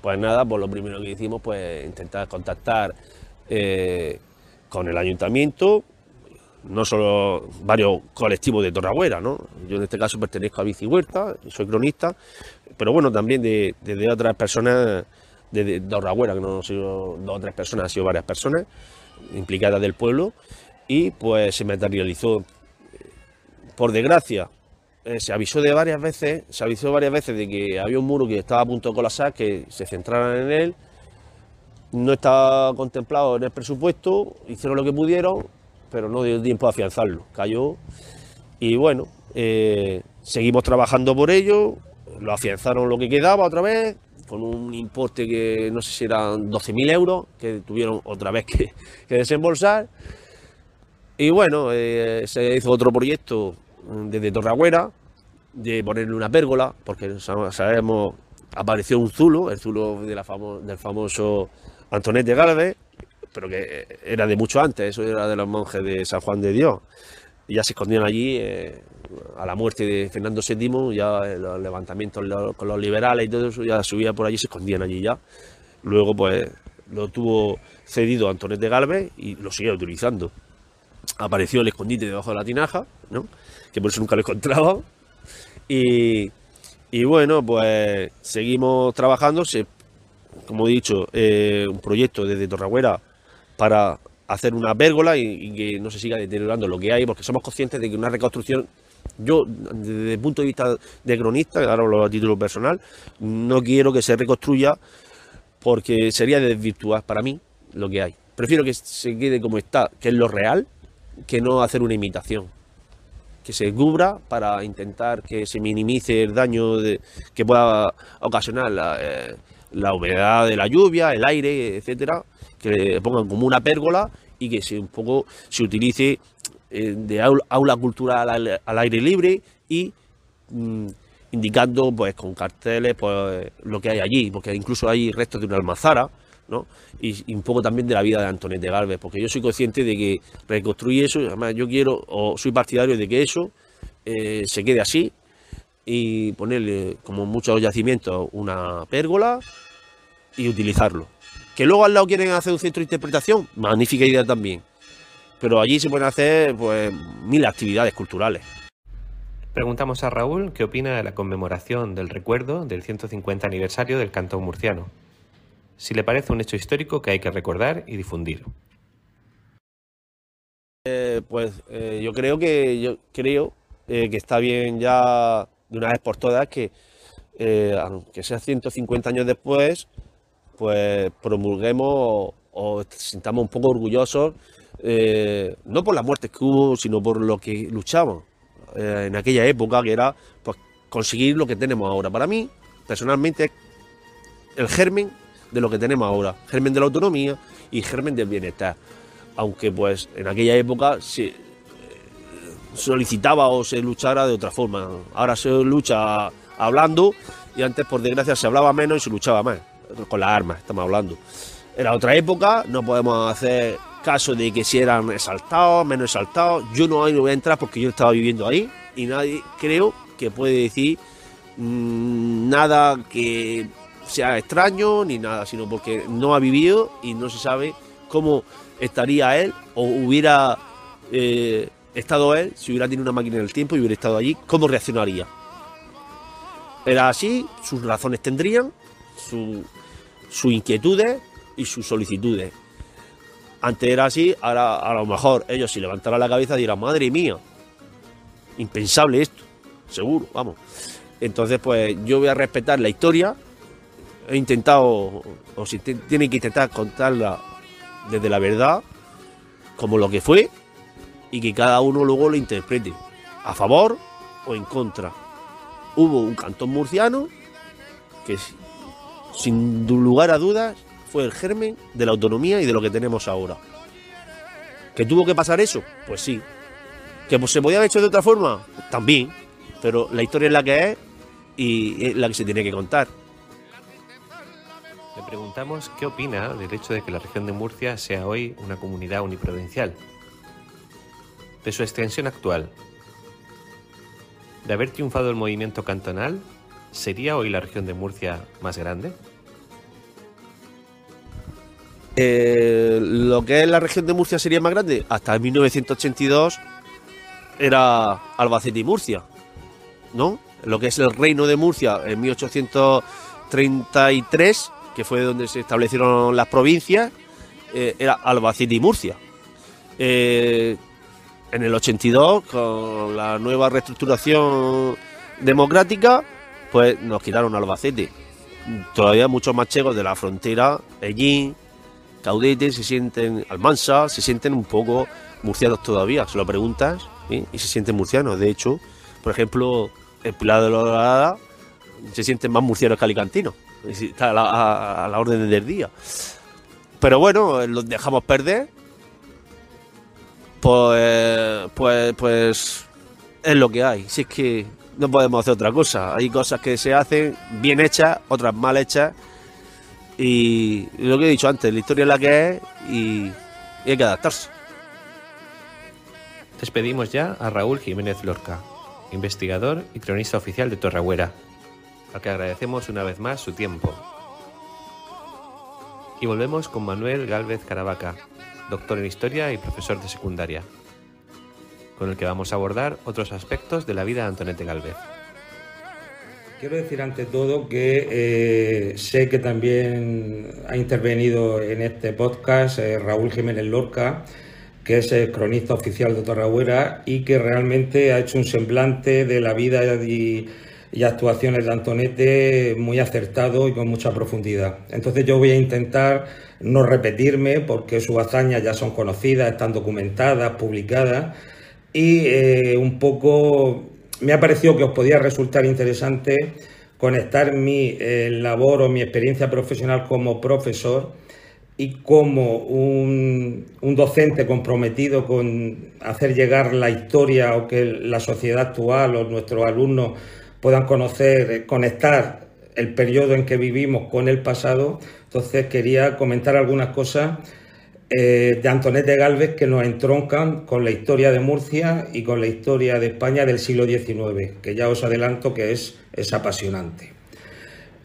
Pues nada, pues lo primero que hicimos pues intentar contactar eh, con el ayuntamiento, no solo varios colectivos de Torragüera, ¿no? Yo en este caso pertenezco a Bici Huerta, soy cronista, pero bueno, también de, otras personas de, Torragüera, que no han sido dos o tres personas, han sido varias personas implicadas del pueblo, y pues se materializó, por desgracia, eh, se avisó de varias veces, se avisó varias veces de que había un muro que estaba a punto de colapsar, que se centraran en él. No estaba contemplado en el presupuesto, hicieron lo que pudieron, pero no dio tiempo a afianzarlo. Cayó y bueno, eh, seguimos trabajando por ello, lo afianzaron lo que quedaba otra vez, con un importe que no sé si eran 12.000 euros, que tuvieron otra vez que, desembolsar. Y bueno, eh, se hizo otro proyecto desde Torreagüera, de ponerle una pérgola, porque sabemos, apareció un zulo, el zulo de del famoso Antonete Galvez, pero que era de mucho antes, eso era de los monjes de San Juan de Dios. Y ya se escondían allí, eh, a la muerte de Fernando VII, ya los levantamientos con los liberales y todo eso, ya subía por allí se escondían allí ya. Luego, pues, lo tuvo cedido Antonete Galvez y lo seguía utilizando. Apareció el escondite debajo de la tinaja, ¿no? que por eso nunca lo encontraba. Y, bueno, pues seguimos trabajando. Como he dicho, eh, un proyecto desde Torragüera para hacer una pérgola y, que no se siga deteriorando lo que hay, porque somos conscientes de que una reconstrucción, yo desde el punto de vista de cronista, ahora hablo a título personal, no quiero que se reconstruya porque sería desvirtuar para mí lo que hay. Prefiero que se quede como está, que es lo real, que no hacer una imitación que se cubra para intentar que se minimice el daño que pueda ocasionar eh, la, humedad de la lluvia, el aire, etcétera, que le pongan como una pérgola y que se un poco se utilice eh, de aula, cultural al, aire libre y mm, indicando pues con carteles pues lo que hay allí, porque incluso hay restos de una almazara, y, un poco también de la vida de Antonete Galvez, porque yo soy consciente de que reconstruir eso, además yo quiero, o soy partidario de que eso eh, se quede así y ponerle, como muchos yacimientos, una pérgola y utilizarlo. Que luego al lado quieren hacer un centro de interpretación, magnífica idea también. Pero allí se pueden hacer pues mil actividades culturales. Preguntamos a Raúl qué opina de la conmemoración del recuerdo del 150 aniversario del cantón murciano si le parece un hecho histórico que hay que recordar y difundir. Eh, pues eh, yo creo que yo creo eh, que está bien ya de una vez por todas que aunque sea 150 años después, pues promulguemos o, sintamos un poco orgullosos no por las muertes que hubo, sino por lo que luchamos en aquella época, que era pues conseguir lo que tenemos ahora. Para mí, personalmente, el germen de lo que tenemos ahora, germen de la autonomía y germen del bienestar. Aunque pues en aquella época se eh, solicitaba o se luchara de otra forma. Ahora se lucha hablando y antes por desgracia se hablaba menos y se luchaba más, con las armas estamos hablando. Era otra época, no podemos hacer caso de que si eran exaltados, menos exaltados. Yo no, voy a entrar porque yo estaba viviendo ahí y nadie creo que puede decir mm, nada que sea extraño ni nada, sino porque no ha vivido y no se sabe cómo estaría él o hubiera eh, estado él, si hubiera tenido una máquina en el tiempo y hubiera estado allí, cómo reaccionaría. Era así, sus razones tendrían, sus inquietudes y sus solicitudes. Antes era así, ahora a lo mejor ellos si levantaran la cabeza dirán, madre mía, impensable esto, seguro, vamos. Entonces, pues yo voy a respetar la historia he intentado, o si tiene que intentar contarla desde la verdad, como lo que fue, y que cada uno luego lo interprete, a favor o en contra. Hubo un cantón murciano que sin lugar a dudas fue el germen de la autonomía y de lo que tenemos ahora. ¿Que tuvo que pasar eso? Pues sí. ¿Que se podía haber hecho de otra forma? También. Pero la historia es la que es y es la que se tiene que contar. Le preguntamos qué opina del hecho de que la región de Murcia sea hoy una comunidad uniprovincial, de su extensión actual. De haber triunfado el movimiento cantonal, ¿sería hoy la región de Murcia más grande? Eh, lo que es la región de Murcia sería más grande. Hasta 1982 era Albacete y Murcia, ¿no? Lo que es el reino de Murcia en 1833 que fue donde se establecieron las provincias, eh, era Albacete y Murcia. Eh, en el 82, con la nueva reestructuración democrática, pues nos quitaron Albacete. Todavía muchos machegos de la frontera, Ellín, Caudete, se sienten, Almansa, se sienten un poco murcianos todavía. Se lo preguntas y se sienten murcianos. De hecho, por ejemplo, el Pilar de la Dorada se sienten más murcianos que alicantinos. Está a la, orden del día. Pero bueno, los dejamos perder. Pues, pues, pues es lo que hay. Si es que no podemos hacer otra cosa. Hay cosas que se hacen bien hechas, otras mal hechas. Y lo que he dicho antes, la historia es la que es y, hay que adaptarse. Despedimos ya a Raúl Jiménez Lorca, investigador y cronista oficial de Torrehuera, que agradecemos una vez más su tiempo. Y volvemos con Manuel Gálvez Caravaca, doctor en historia y profesor de secundaria con el que vamos a abordar otros aspectos de la vida de Antonete Galvez. Quiero decir ante todo que eh, sé que también ha intervenido en este podcast eh, Raúl Jiménez Lorca, que es el cronista oficial de Torragüera y que realmente ha hecho un semblante de la vida y, y actuaciones de Antonete muy acertado y con mucha profundidad. Entonces yo voy a intentar no repetirme porque sus hazañas ya son conocidas, están documentadas, publicadas y eh, un poco me ha parecido que os podía resultar interesante conectar mi eh, labor o mi experiencia profesional como profesor y como un, docente comprometido con hacer llegar la historia o que la sociedad actual o nuestros alumnos puedan conocer, eh, conectar el periodo en que vivimos con el pasado. Entonces quería comentar algunas cosas eh, de Antonete Galvez que nos entroncan con la historia de Murcia y con la historia de España del siglo XIX, que ya os adelanto que es, es apasionante.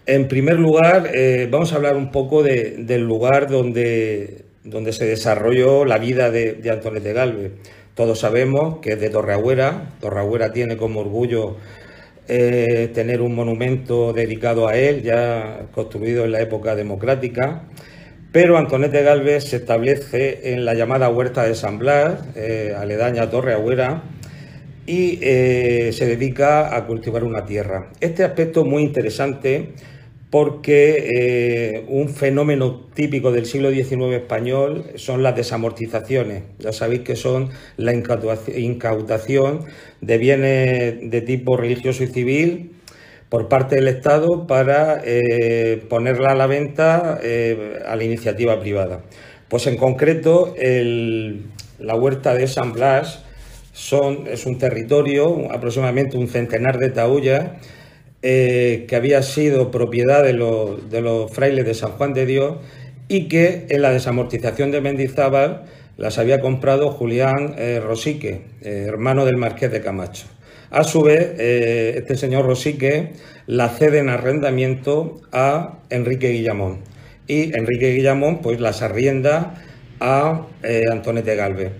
En primer lugar, eh, vamos a hablar un poco del lugar donde, donde se desarrolló la vida de, Antonete Galvez. Todos sabemos que es de Torreagüera. Torreagüera tiene como orgullo tener un monumento dedicado a él, ya construido en la época democrática. Pero Antonete Galvez se establece en la llamada Huerta de San Blas, eh, aledaña Torre Agüera, y eh, se dedica a cultivar una tierra. Este aspecto muy interesante porque eh, un fenómeno típico del siglo XIX español son las desamortizaciones. Ya sabéis que son la incautación de bienes de tipo religioso y civil por parte del Estado para eh, ponerla a la venta eh, a la iniciativa privada. Pues en concreto, la huerta de San Blas es un territorio, aproximadamente un centenar de taullas, eh, que había sido propiedad de, los frailes de San Juan de Dios y que en la desamortización de Mendizábal las había comprado Julián Rosique, hermano del marqués de Camacho. A su vez, eh, este señor Rosique la cede en arrendamiento a Enrique Guillamón y Enrique Guillamón pues las arrienda a eh, Antonete Galvez.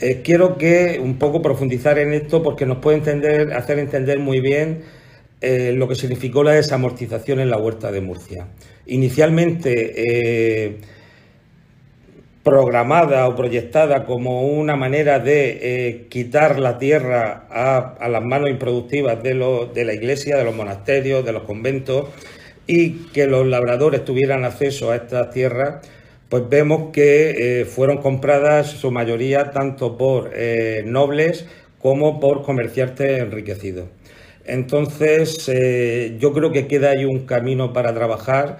Eh, quiero que un poco profundizar en esto porque nos puede entender, hacer entender muy bien lo que significó la desamortización en la huerta de Murcia. Inicialmente programada o proyectada como una manera de eh, quitar la tierra a, las manos improductivas de, la iglesia, de los monasterios, de los conventos y que los labradores tuvieran acceso a estas tierras, pues vemos que eh, fueron compradas su mayoría tanto por eh, nobles como por comerciantes enriquecidos. Entonces, yo creo que queda ahí un camino para trabajar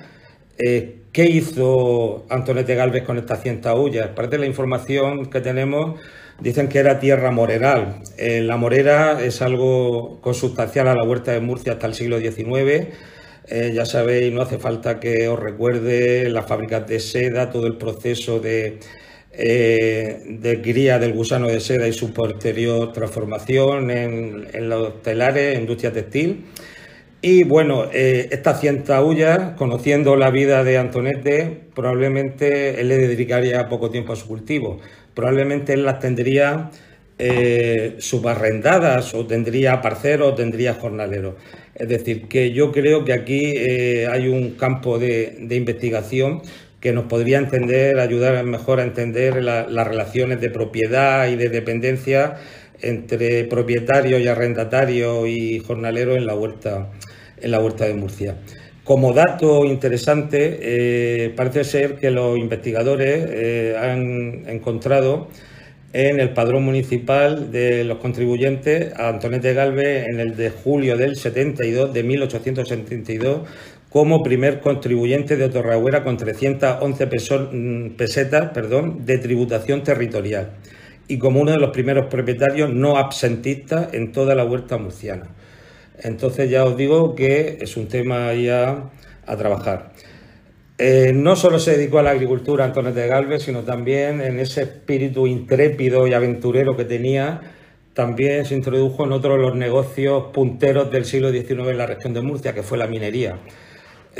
¿Qué hizo Antonete Galvez con estas 100 taullas? Parte de la información que tenemos dicen que era tierra moreral. Eh, la morera es algo consustancial a la huerta de Murcia hasta el siglo XIX. Eh, ya sabéis, no hace falta que os recuerde las fábricas de seda, todo el proceso de, eh, de cría del gusano de seda y su posterior transformación en, en los telares, industria textil. Y bueno, eh, esta cientaúlla, conociendo la vida de Antonete, probablemente él le dedicaría poco tiempo a su cultivo. Probablemente él las tendría eh, subarrendadas o tendría parceros o tendría jornaleros. Es decir, que yo creo que aquí eh, hay un campo de, investigación que nos podría entender, ayudar mejor a entender las relaciones de propiedad y de dependencia entre propietario y arrendatario y jornalero en la huerta, en la huerta de Murcia. Como dato interesante, eh, parece ser que los investigadores eh, han encontrado en el padrón municipal de los contribuyentes a Antonete Galvez en el de julio del 72, de 1872, como primer contribuyente de Torreagüera con 311 mm, pesetas perdón, de tributación territorial y como uno de los primeros propietarios no absentistas en toda la huerta murciana. Entonces ya os digo que es un tema ya a trabajar. Eh, no solo se dedicó a la agricultura Antonio de Galvez, sino también en ese espíritu intrépido y aventurero que tenía, también se introdujo en otro de los negocios punteros del siglo XIX en la región de Murcia, que fue la minería.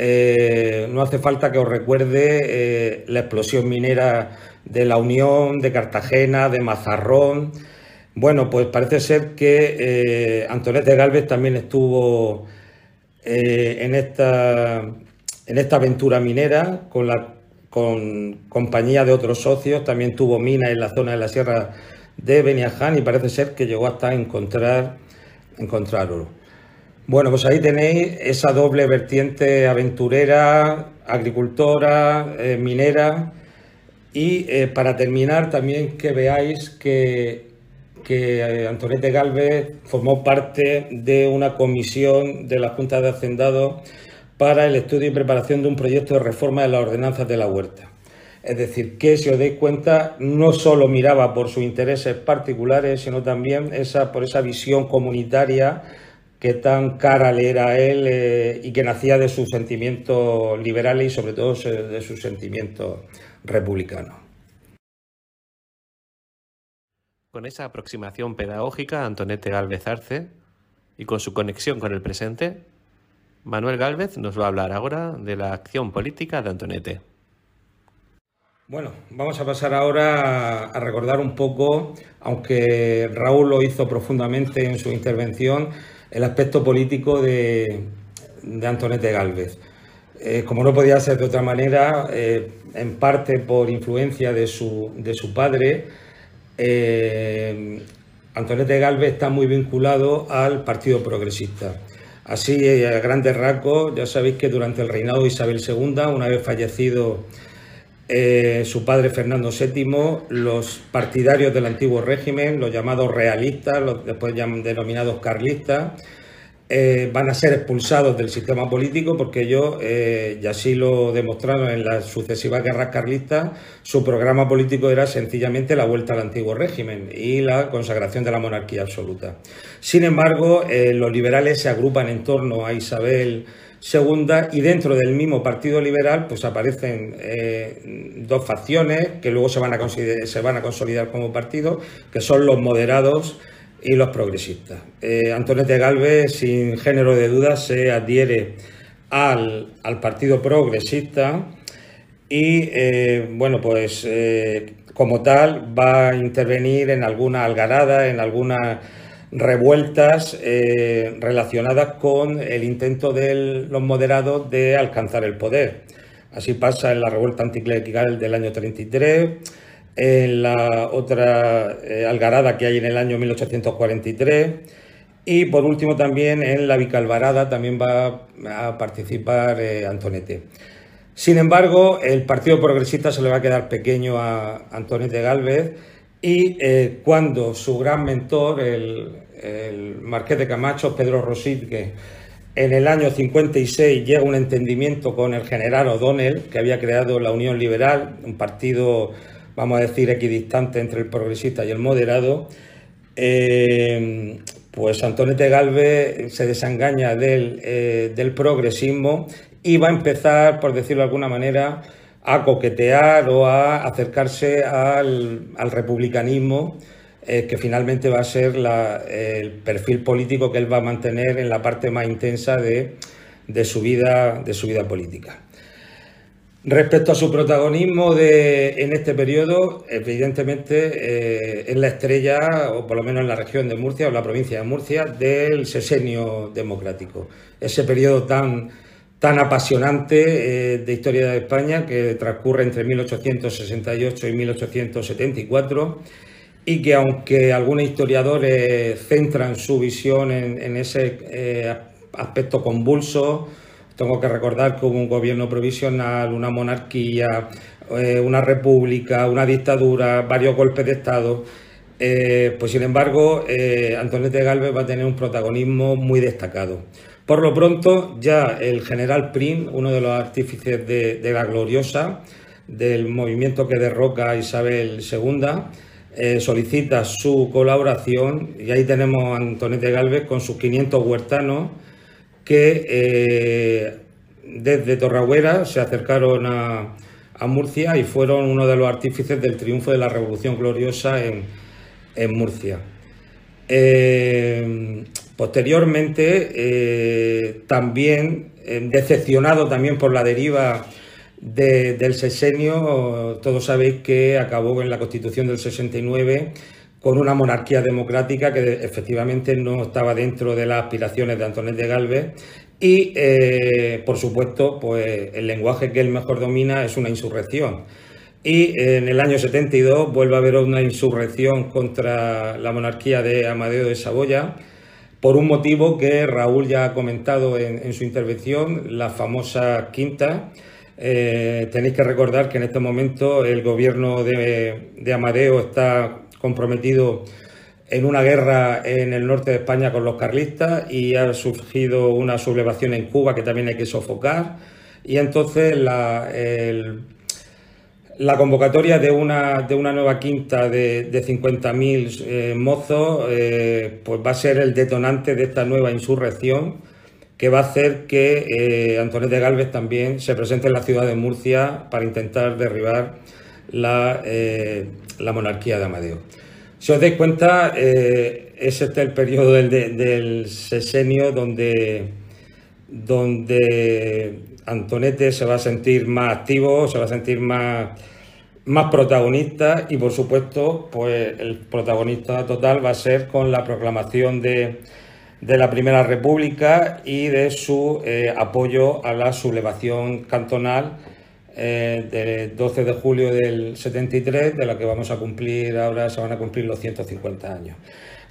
Eh, no hace falta que os recuerde eh, la explosión minera de La Unión, de Cartagena, de Mazarrón. Bueno, pues parece ser que eh, de Galvez también estuvo en esta en esta aventura minera con la con compañía de otros socios, también tuvo minas en la zona de la sierra de Beniaján y parece ser que llegó hasta encontrar, encontrar oro. Bueno, pues ahí tenéis esa doble vertiente aventurera, agricultora, eh, minera y eh, para terminar también que veáis que, que eh, Antonete Galvez formó parte de una comisión de la Junta de Hacendados para el estudio y preparación de un proyecto de reforma de las ordenanzas de la huerta. Es decir, que si os dais cuenta, no solo miraba por sus intereses particulares, sino también esa, por esa visión comunitaria que tan cara le era a él eh, y que nacía de sus sentimientos liberales y sobre todo de sus sentimientos republicanos. Con esa aproximación pedagógica, Antonete Galvez Arce, y con su conexión con el presente, Manuel Gálvez nos va a hablar ahora de la acción política de Antonete. Bueno, vamos a pasar ahora a recordar un poco, aunque Raúl lo hizo profundamente en su intervención, el aspecto político de, Antonete Gálvez. Eh, como no podía ser de otra manera, eh, en parte por influencia de su, de su padre, eh, Antonete Gálvez está muy vinculado al Partido Progresista. Así, eh, a grandes rasgos, ya sabéis que durante el reinado de Isabel II, una vez fallecido eh, su padre Fernando VII, los partidarios del antiguo régimen, los llamados realistas, los después denominados carlistas, eh, van a ser expulsados del sistema político porque ellos, eh, y así lo demostraron en las sucesivas guerras carlistas, su programa político era sencillamente la vuelta al antiguo régimen y la consagración de la monarquía absoluta. Sin embargo, los liberales se agrupan en torno a Isabel II y dentro del mismo Partido Liberal pues aparecen dos facciones que luego se van, a se van a consolidar como partido, que son los moderados y los progresistas. Eh, Antonete Galvez, sin género de dudas, se adhiere al, Partido Progresista y, eh, bueno, pues eh, como tal va a intervenir en alguna algarada, en algunas revueltas relacionadas con el intento de los moderados de alcanzar el poder. Así pasa en la revuelta anticlerical del año 33 en la otra eh, algarada que hay en el año 1843 y por último también en la Vicalvarada también va a participar eh, Antonete. Sin embargo, el Partido Progresista se le va a quedar pequeño a Antonete Galvez y eh, cuando su gran mentor, el, Marqués de Camacho, Pedro Rositque, en el año 56 llega un entendimiento con el general O'Donnell, que había creado la Unión Liberal, un partido vamos a decir, equidistante entre el progresista y el moderado, eh, pues Antonete Galvez se desengaña eh, del, progresismo y va a empezar, por decirlo de alguna manera, a coquetear o a acercarse al, republicanismo, eh, que finalmente va a ser el perfil político que él va a mantener en la parte más intensa de, su, vida, de su vida política. Respecto a su protagonismo en este periodo, evidentemente eh, es la estrella, o por lo menos en la región de Murcia o la provincia de Murcia, del sesenio democrático. Ese periodo tan, tan apasionante eh, de historia de España que transcurre entre 1868 y 1874 y que aunque algunos historiadores centran su visión en, ese eh, aspecto convulso, tengo que recordar que hubo un gobierno provisional, una monarquía, eh, una república, una dictadura, varios golpes de Estado. Eh, pues sin embargo, eh, Antonete Galvez va a tener un protagonismo muy destacado. Por lo pronto, ya el general Prim, uno de los artífices de, la gloriosa, del movimiento que derroca a Isabel II, eh, solicita su colaboración y ahí tenemos a Antonete Galvez con sus 500 huertanos que eh, desde Torragüera se acercaron a, Murcia y fueron uno de los artífices del triunfo de la Revolución Gloriosa en, Murcia. Eh, posteriormente, también decepcionado también por la deriva del sexenio, todos sabéis que acabó en la Constitución del 69 con una monarquía democrática que efectivamente no estaba dentro de las aspiraciones de Antonet de Galvez y, eh, por supuesto, pues el lenguaje que él mejor domina es una insurrección. Y en el año 72 vuelve a haber una insurrección contra la monarquía de Amadeo de Saboya, por un motivo que Raúl ya ha comentado en, su intervención, la famosa quinta, eh, tenéis que recordar que en este momento el gobierno de, Amadeo está comprometido en una guerra en el norte de España con los carlistas y ha surgido una sublevación en Cuba que también hay que sofocar. Y entonces la, la convocatoria de una, de una nueva quinta de, de 50.000 eh, mozos eh, pues va a ser el detonante de esta nueva insurrección que va a hacer que eh, Antonio de Galvez también se presente en la ciudad de Murcia para intentar derribar la, eh, monarquía de Amadeo. Si os dais cuenta, eh, es este el periodo del, sesenio donde, donde Antonete se va a sentir más activo, se va a sentir más, más protagonista y por supuesto pues el protagonista total va a ser con la proclamación de de la Primera República y de su eh, apoyo a la sublevación cantonal eh, del 12 de julio del 73, de la que vamos a cumplir ahora, se van a cumplir los 150 años.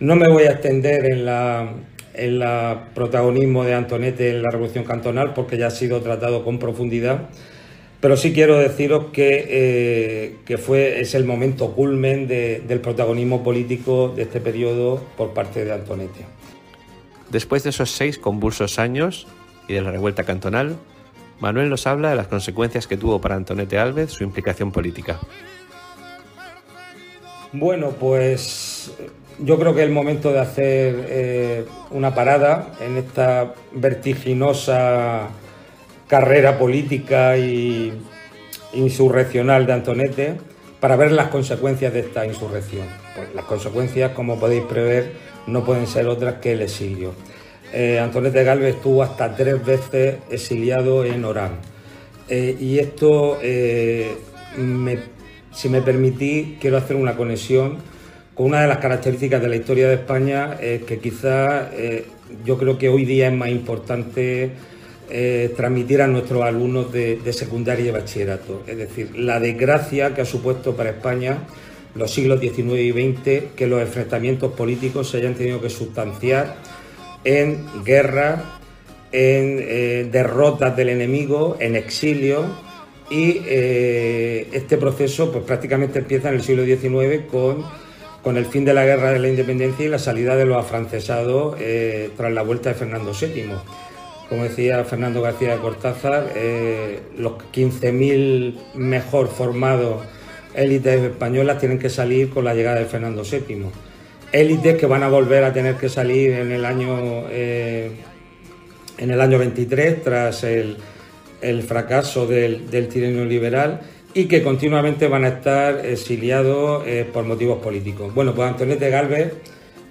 No me voy a extender en la, en la protagonismo de Antonete en la Revolución Cantonal porque ya ha sido tratado con profundidad, pero sí quiero deciros que, eh, que fue, es el momento culmen del protagonismo político de este periodo por parte de Antonete. Después de esos seis convulsos años y de la revuelta cantonal, Manuel nos habla de las consecuencias que tuvo para Antonete Alves su implicación política. Bueno, pues yo creo que es el momento de hacer eh, una parada en esta vertiginosa carrera política y insurreccional de Antonete para ver las consecuencias de esta insurrección. Pues las consecuencias, como podéis prever, no pueden ser otras que el exilio. Eh, Antonete Galvez estuvo hasta tres veces exiliado en Orán. Eh, y esto, eh, si me permitís, quiero hacer una conexión con una de las características de la historia de España que quizás yo creo que hoy día es más importante transmitir a nuestros alumnos de, secundaria y bachillerato. Es decir, la desgracia que ha supuesto para España los siglos XIX y XX que los enfrentamientos políticos se hayan tenido que sustanciar en guerra, en eh, derrotas del enemigo, en exilio y eh, este proceso pues prácticamente empieza en el siglo XIX con, con, el fin de la guerra de la independencia y la salida de los afrancesados eh, tras la vuelta de Fernando VII. Como decía Fernando García de Cortázar, los 15.000 mejor formados élites españolas tienen que salir con la llegada de Fernando VII. Élites que van a volver a tener que salir en el año, eh, en el año 23 tras el, fracaso del, del liberal y que continuamente van a estar exiliados eh, por motivos políticos. Bueno, pues Antonete Galvez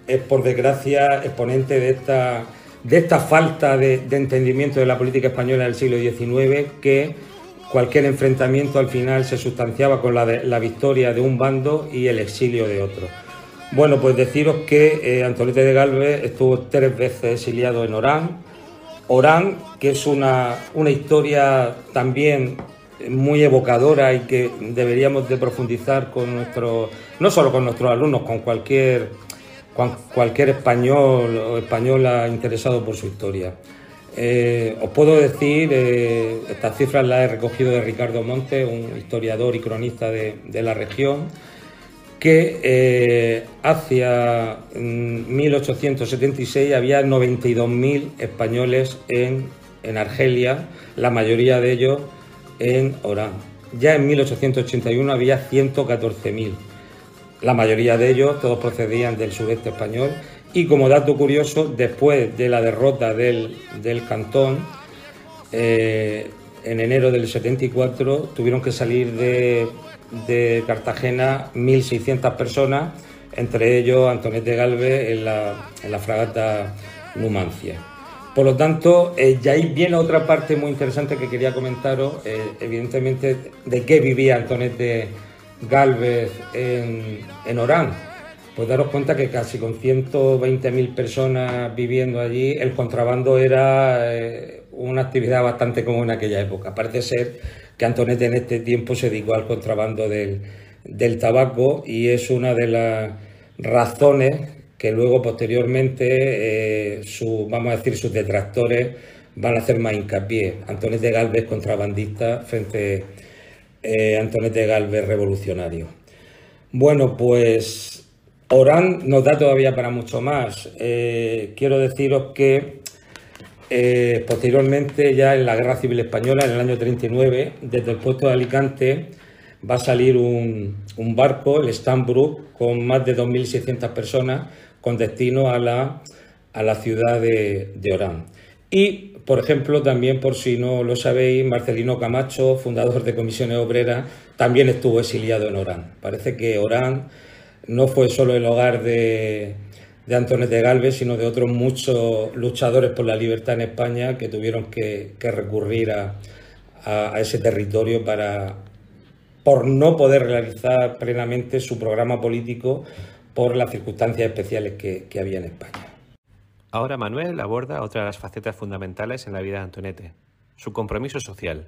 es por desgracia exponente de esta, de esta falta de, entendimiento de la política española del siglo XIX que Cualquier enfrentamiento al final se sustanciaba con la, la victoria de un bando y el exilio de otro. Bueno, pues deciros que eh, de Galvez estuvo tres veces exiliado en Orán. Orán, que es una, una historia también muy evocadora y que deberíamos de profundizar con nuestros, no solo con nuestros alumnos, con cualquier, cualquier español o española interesado por su historia. eh, os puedo decir, eh, estas cifras las he recogido de Ricardo Monte, un historiador y cronista de, la región, que eh, hacia 1876 mm, había 92.000 españoles en, en, Argelia, la mayoría de ellos en Orán. Ya en 1881 había 114.000. La mayoría de ellos, todos procedían del sureste español y como dato curioso, después de la derrota del, cantón, eh, en enero del 74 tuvieron que salir de, Cartagena 1.600 personas, entre ellos Antonete Galvez en la, en la fragata Numancia. Por lo tanto, eh, ya ahí viene otra parte muy interesante que quería comentaros, eh, evidentemente, de qué vivía Antonete Galvez en, Orán pues daros cuenta que casi con 120.000 personas viviendo allí, el contrabando era eh, una actividad bastante común en aquella época. Parece ser que Antonete en este tiempo se dedicó al contrabando del, tabaco y es una de las razones que luego posteriormente, eh, vamos a decir, sus detractores van a hacer más hincapié. Antonete Galvez contrabandista frente a eh, Antonete Galvez revolucionario. Bueno, pues Orán nos da todavía para mucho más. Eh, quiero deciros que eh, posteriormente, ya en la Guerra Civil Española, en el año 39, desde el puerto de Alicante va a salir un, barco, el Stanbrook, con más de 2.600 personas con destino a la, a la ciudad de, de Orán. Y, por ejemplo, también por si no lo sabéis, Marcelino Camacho, fundador de Comisiones Obreras, también estuvo exiliado en Orán. Parece que Orán no fue solo el hogar de, de Antonete Galvez, sino de otros muchos luchadores por la libertad en España que tuvieron que, recurrir a, ese territorio para, por no poder realizar plenamente su programa político por las circunstancias especiales que, que había en España. Ahora Manuel aborda otra de las facetas fundamentales en la vida de Antonete, su compromiso social.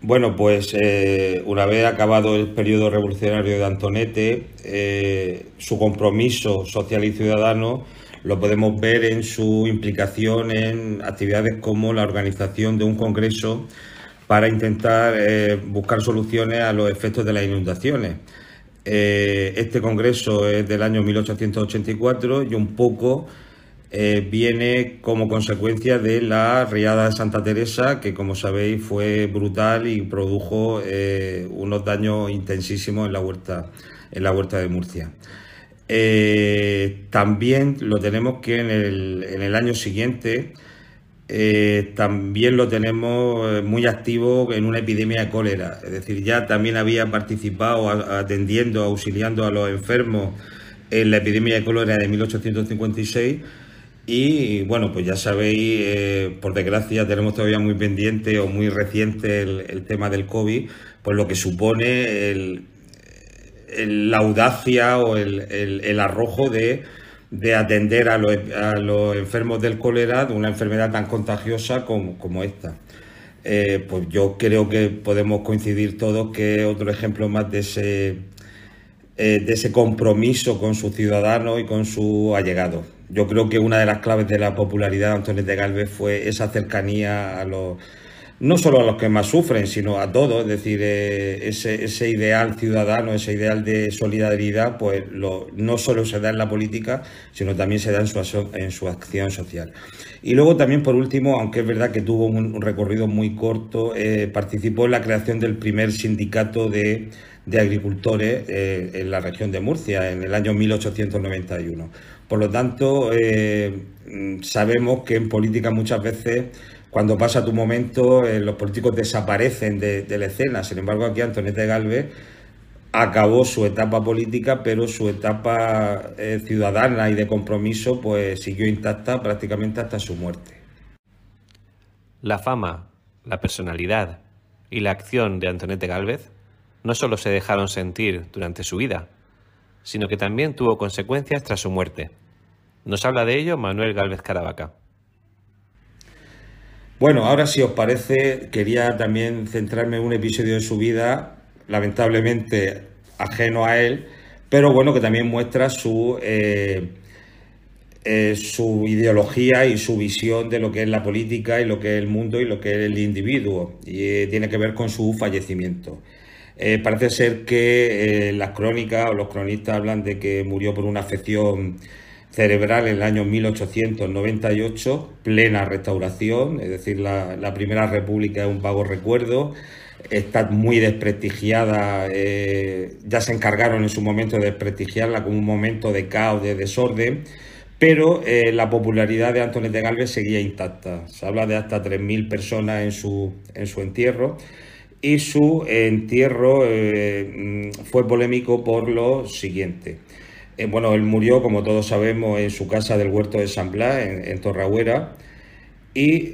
Bueno, pues eh, una vez acabado el periodo revolucionario de Antonete, eh, su compromiso social y ciudadano lo podemos ver en su implicación en actividades como la organización de un congreso para intentar eh, buscar soluciones a los efectos de las inundaciones. Este congreso es del año 1884 y un poco eh, viene como consecuencia de la riada de Santa Teresa, que como sabéis fue brutal y produjo eh, unos daños intensísimos en la huerta, en la huerta de Murcia. Eh, también lo tenemos que en el, año siguiente también lo tenemos muy activo en una epidemia de cólera. Es decir, ya también había participado atendiendo, auxiliando a los enfermos en la epidemia de cólera de 1856 y bueno, pues ya sabéis, eh, por desgracia tenemos todavía muy pendiente o muy reciente el, tema del COVID, pues lo que supone el, la audacia o el, arrojo de, atender a los, enfermos del cólera de una enfermedad tan contagiosa como, esta. Eh, pues yo creo que podemos coincidir todos que otro ejemplo más de ese, eh, de ese compromiso con sus ciudadanos y con sus allegados yo creo que una de las claves de la popularidad de Antonio de Galvez fue esa cercanía a los no solo a los que más sufren, sino a todos, es decir, eh, ese, ideal ciudadano, ese ideal de solidaridad, pues no solo se da en la política, sino también se da en su, en su acción social. Y luego también, por último, aunque es verdad que tuvo un, recorrido muy corto, eh, participó en la creación del primer sindicato de, agricultores eh, en la región de Murcia, en el año 1891. Por lo tanto, sabemos que en política muchas veces cuando pasa tu momento, eh, los políticos desaparecen de, la escena. Sin embargo, aquí Antonete Galvez acabó su etapa política, pero su etapa eh, ciudadana y de compromiso pues siguió intacta prácticamente hasta su muerte. La fama, la personalidad y la acción de Antonete Galvez no solo se dejaron sentir durante su vida, sino que también tuvo consecuencias tras su muerte. Nos habla de ello Manuel Galvez Caravaca. Bueno, ahora si os parece, quería también centrarme en un episodio de su vida, lamentablemente ajeno a él, pero bueno, que también muestra su, eh, eh, su ideología y su visión de lo que es la política y lo que es el mundo y lo que es el individuo. Y eh, tiene que ver con su fallecimiento. Parece ser que las crónicas o los cronistas hablan de que murió por una afección cerebral en el año 1898, plena restauración, es decir, la, la Primera República es un vago recuerdo está muy desprestigiada, ya se encargaron en su momento de desprestigiarla como un momento de caos, de desorden, pero eh, la popularidad de Antonio de Galvez seguía intacta. Se habla de hasta 3.000 personas en su, en su entierro y su entierro eh, fue polémico por lo siguiente. Eh, bueno, él murió, como todos sabemos, en su casa del Huerto de San Blas, en, en Torragüera, y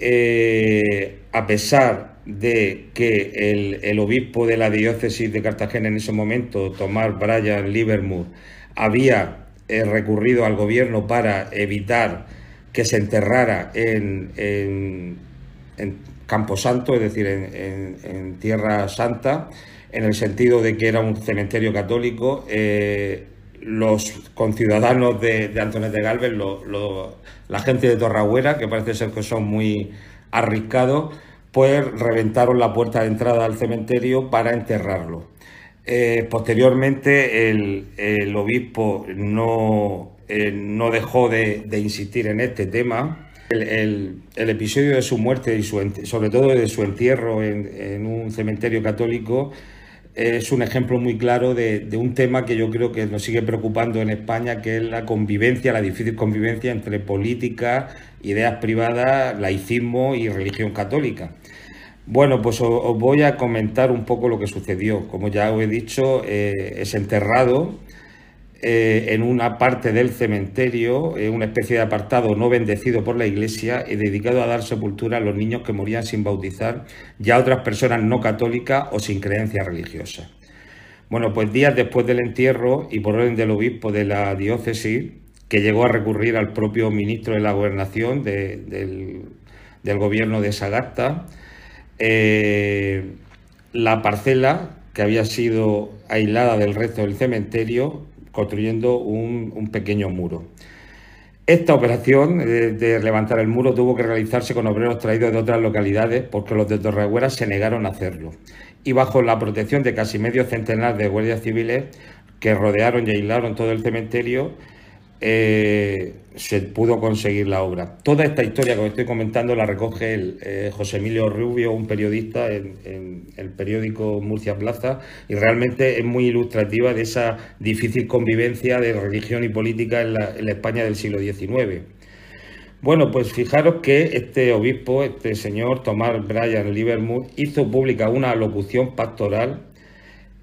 a pesar de que el, obispo de la diócesis de Cartagena en ese momento, Tomás Bryan Livermore, había recurrido al gobierno para evitar que se enterrara en, Camposanto, es decir, en, Tierra Santa, en el sentido de que era un cementerio católico. Eh, los conciudadanos de, de de Galvez, la gente de Torragüera, que parece ser que son muy arriscados, pues reventaron la puerta de entrada al cementerio para enterrarlo. Eh, posteriormente el, obispo no, eh, no dejó de, insistir en este tema. El, episodio de su muerte y sobre todo de su entierro en, un cementerio católico es un ejemplo muy claro de, un tema que yo creo que nos sigue preocupando en España, que es la convivencia, la difícil convivencia entre política, ideas privadas, laicismo y religión católica. Bueno, pues os, voy a comentar un poco lo que sucedió. Como ya os he dicho, eh, es enterrado eh, en una parte del cementerio, en una especie de apartado no bendecido por la iglesia y dedicado a dar sepultura a los niños que morían sin bautizar y a otras personas no católicas o sin creencias religiosas. Bueno, pues días después del entierro y por orden del obispo de la diócesis, que llegó a recurrir al propio ministro de la gobernación del, gobierno de Sagasta, eh, la parcela que había sido aislada del resto del cementerio, construyendo un, pequeño muro. Esta operación de, levantar el muro tuvo que realizarse con obreros traídos de otras localidades porque los de Torrehuera se negaron a hacerlo. Y bajo la protección de casi medio centenar de guardias civiles que rodearon y aislaron todo el cementerio, eh, se pudo conseguir la obra. Toda esta historia que os estoy comentando la recoge el, eh, José Emilio Rubio, un periodista en, el periódico Murcia Plaza, y realmente es muy ilustrativa de esa difícil convivencia de religión y política en la, España del siglo XIX. Bueno, pues fijaros que este obispo, este señor Tomás Bryan Livermore, hizo pública una locución pastoral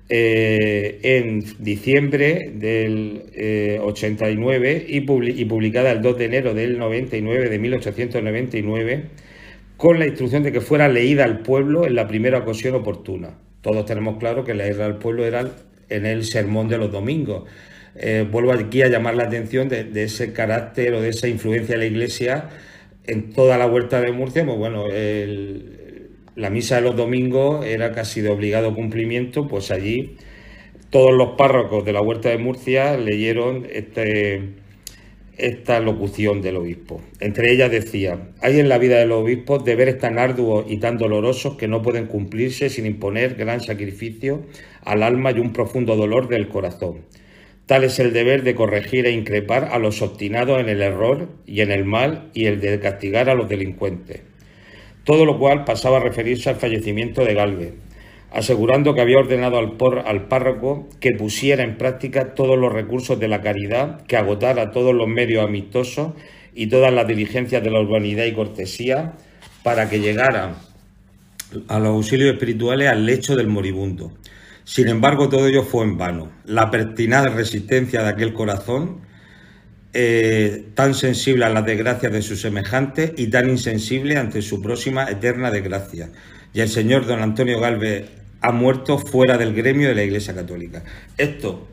eh, en diciembre del 89 eh, y, publicada el 2 de enero del 99, de 1899, con la instrucción de que fuera leída al pueblo en la primera ocasión oportuna. Todos tenemos claro que leerla al pueblo era en el sermón de los domingos. Eh, vuelvo aquí a llamar la atención de, de, ese carácter o de esa influencia de la Iglesia en toda la huerta de Murcia. Pues bueno, el, la misa de los domingos era casi de obligado cumplimiento, pues allí todos los párrocos de la Huerta de Murcia leyeron este, esta locución del obispo. Entre ellas decía, hay en la vida de los obispos deberes tan arduos y tan dolorosos que no pueden cumplirse sin imponer gran sacrificio al alma y un profundo dolor del corazón. Tal es el deber de corregir e increpar a los obstinados en el error y en el mal y el de castigar a los delincuentes todo lo cual pasaba a referirse al fallecimiento de Galvez, asegurando que había ordenado al, párroco que pusiera en práctica todos los recursos de la caridad, que agotara todos los medios amistosos y todas las diligencias de la urbanidad y cortesía para que llegara a los auxilios espirituales al lecho del moribundo. Sin embargo, todo ello fue en vano. La pertinaz resistencia de aquel corazón eh, tan sensible a las desgracias de sus semejantes y tan insensible ante su próxima eterna desgracia. Y el señor don Antonio Galvez ha muerto fuera del gremio de la Iglesia Católica. Esto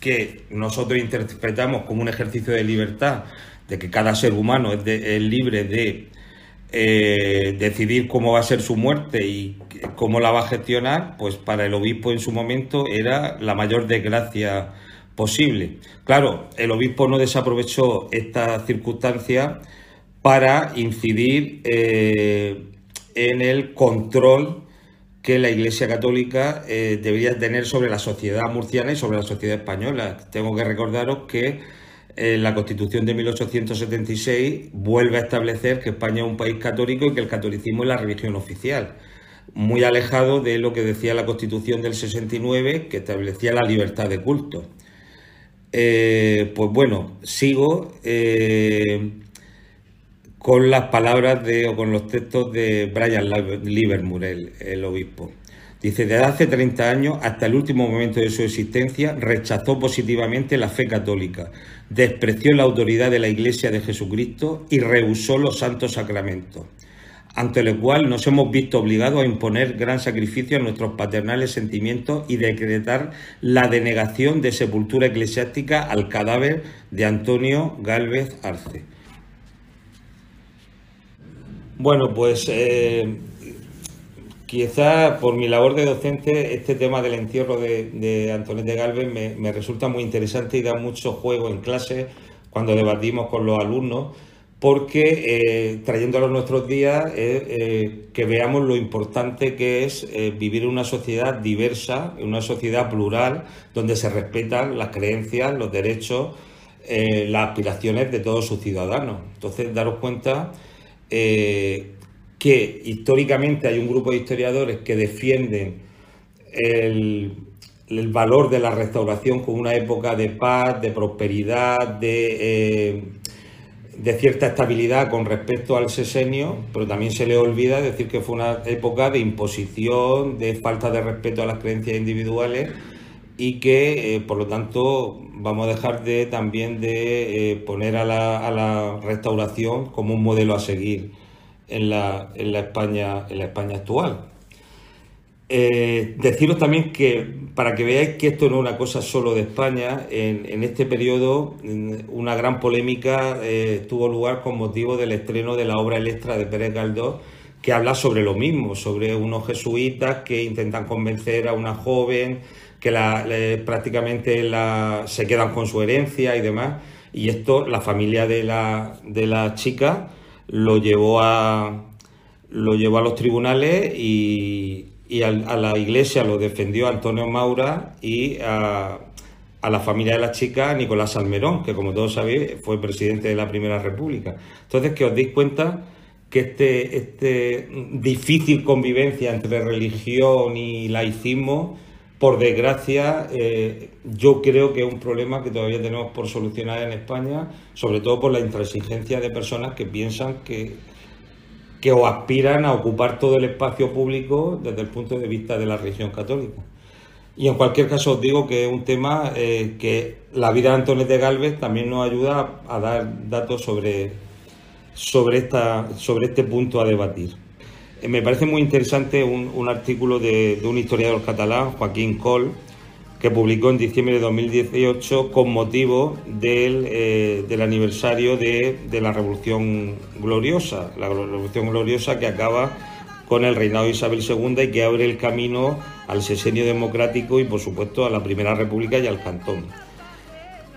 que nosotros interpretamos como un ejercicio de libertad, de que cada ser humano es, libre de eh, decidir cómo va a ser su muerte y cómo la va a gestionar, pues para el obispo en su momento era la mayor desgracia posible. Claro, el obispo no desaprovechó esta circunstancia para incidir eh, en el control que la Iglesia Católica eh, debería tener sobre la sociedad murciana y sobre la sociedad española. Tengo que recordaros que eh, la Constitución de 1876 vuelve a establecer que España es un país católico y que el catolicismo es la religión oficial, muy alejado de lo que decía la Constitución del 69, que establecía la libertad de culto. Eh, pues bueno, sigo con las palabras de, o con los textos de Brian Livermore, el, obispo. Dice, desde hace 30 años hasta el último momento de su existencia rechazó positivamente la fe católica, despreció la autoridad de la Iglesia de Jesucristo y rehusó los santos sacramentos, ante lo cual nos hemos visto obligados a imponer gran sacrificio a nuestros paternales sentimientos y decretar la denegación de sepultura eclesiástica al cadáver de Antonio Gálvez Arce. Bueno, pues eh, quizás por mi labor de docente este tema del entierro de, de Antonete Galvez me, resulta muy interesante y da mucho juego en clase cuando debatimos con los alumnos porque eh, trayéndolo a nuestros días eh, que veamos lo importante que es vivir en una sociedad diversa, en una sociedad plural, donde se respetan las creencias, los derechos, las aspiraciones de todos sus ciudadanos. Entonces, daros cuenta eh, que históricamente hay un grupo de historiadores que defienden el, valor de la restauración como una época de paz, de prosperidad, de, eh, de cierta estabilidad con respecto al sesenio, pero también se le olvida decir que fue una época de imposición, de falta de respeto a las creencias individuales y que, eh, por lo tanto, vamos a dejar de también de eh, poner a la, restauración como un modelo a seguir en la, en la, España, en la España actual. Eh, deciros también que, para que veáis que esto no es una cosa solo de España, en, este periodo una gran polémica tuvo lugar con motivo del estreno de la obra Electra de Pérez Galdós, que habla sobre lo mismo, sobre unos jesuitas que intentan convencer a una joven que prácticamente se quedan con su herencia y demás. Y esto la familia de la, de la chica lo llevó a, lo llevó a los tribunales y, y a, la iglesia lo defendió Antonio Maura y a, la familia de la chica Nicolás Salmerón, que como todos sabéis fue presidente de la Primera República. Entonces que os deis cuenta que este, este difícil convivencia entre religión y laicismo por desgracia, eh, yo creo que es un problema que todavía tenemos por solucionar en España, sobre todo por la intransigencia de personas que piensan que, que o aspiran a ocupar todo el espacio público desde el punto de vista de la religión católica. Y en cualquier caso os digo que es un tema eh, que la vida de Antonio de Galvez también nos ayuda a, dar datos sobre, sobre, esta, sobre este punto a debatir. Eh, me parece muy interesante un, artículo de, un historiador catalán, Joaquín Coll, que publicó en diciembre de 2018 con motivo del, eh, aniversario de, la Revolución Gloriosa, la Revolución Gloriosa que acaba con el reinado de Isabel II y que abre el camino al sesenio democrático y, por supuesto, a la Primera República y al Cantón.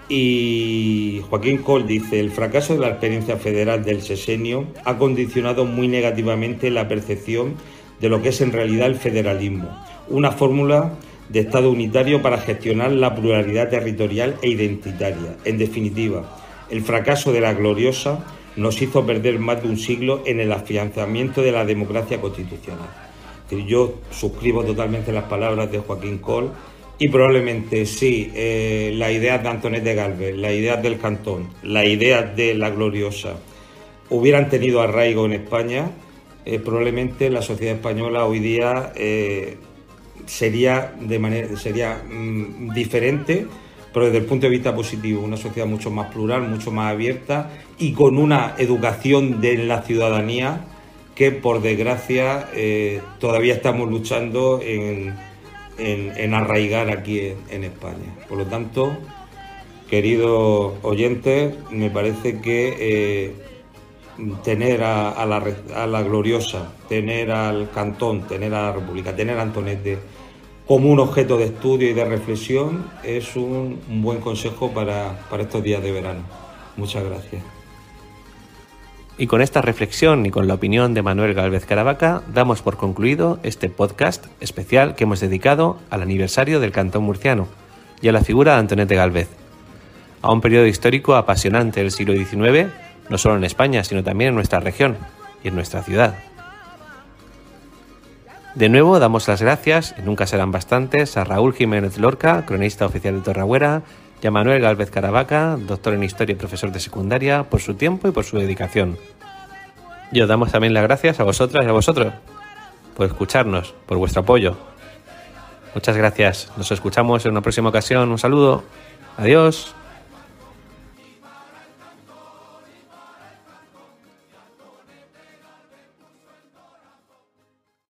Y Joaquín Col dice, el fracaso de la experiencia federal del sesenio ha condicionado muy negativamente la percepción de lo que es en realidad el federalismo, una fórmula de Estado unitario para gestionar la pluralidad territorial e identitaria. En definitiva, el fracaso de la gloriosa nos hizo perder más de un siglo en el afianzamiento de la democracia constitucional. Yo suscribo totalmente las palabras de Joaquín Col y probablemente sí, eh, la idea de Antonet de Galvez, la idea del cantón, la idea de la gloriosa hubieran tenido arraigo en España, eh, probablemente la sociedad española hoy día eh, sería, de manera, sería mm, diferente, pero desde el punto de vista positivo, una sociedad mucho más plural, mucho más abierta y con una educación de la ciudadanía que por desgracia todavía estamos luchando en en, arraigar aquí en, España. Por lo tanto, queridos oyentes, me parece que eh, tener a, la, gloriosa, tener al cantón, tener a la República, tener a Antonete como un objeto de estudio y de reflexión es un, buen consejo para, para estos días de verano. Muchas gracias. Y con esta reflexión y con la opinión de Manuel Galvez Caravaca, damos por concluido este podcast especial que hemos dedicado al aniversario del Cantón Murciano y a la figura de Antonete Galvez, a un periodo histórico apasionante del siglo XIX, no solo en España, sino también en nuestra región y en nuestra ciudad. De nuevo damos las gracias, y nunca serán bastantes, a Raúl Jiménez Lorca, cronista oficial de Torragüera, y a Manuel Galvez Caravaca, doctor en Historia y profesor de secundaria, por su tiempo y por su dedicación. Y os damos también las gracias a vosotras y a vosotros por escucharnos, por vuestro apoyo. Muchas gracias. Nos escuchamos en una próxima ocasión. Un saludo. Adiós.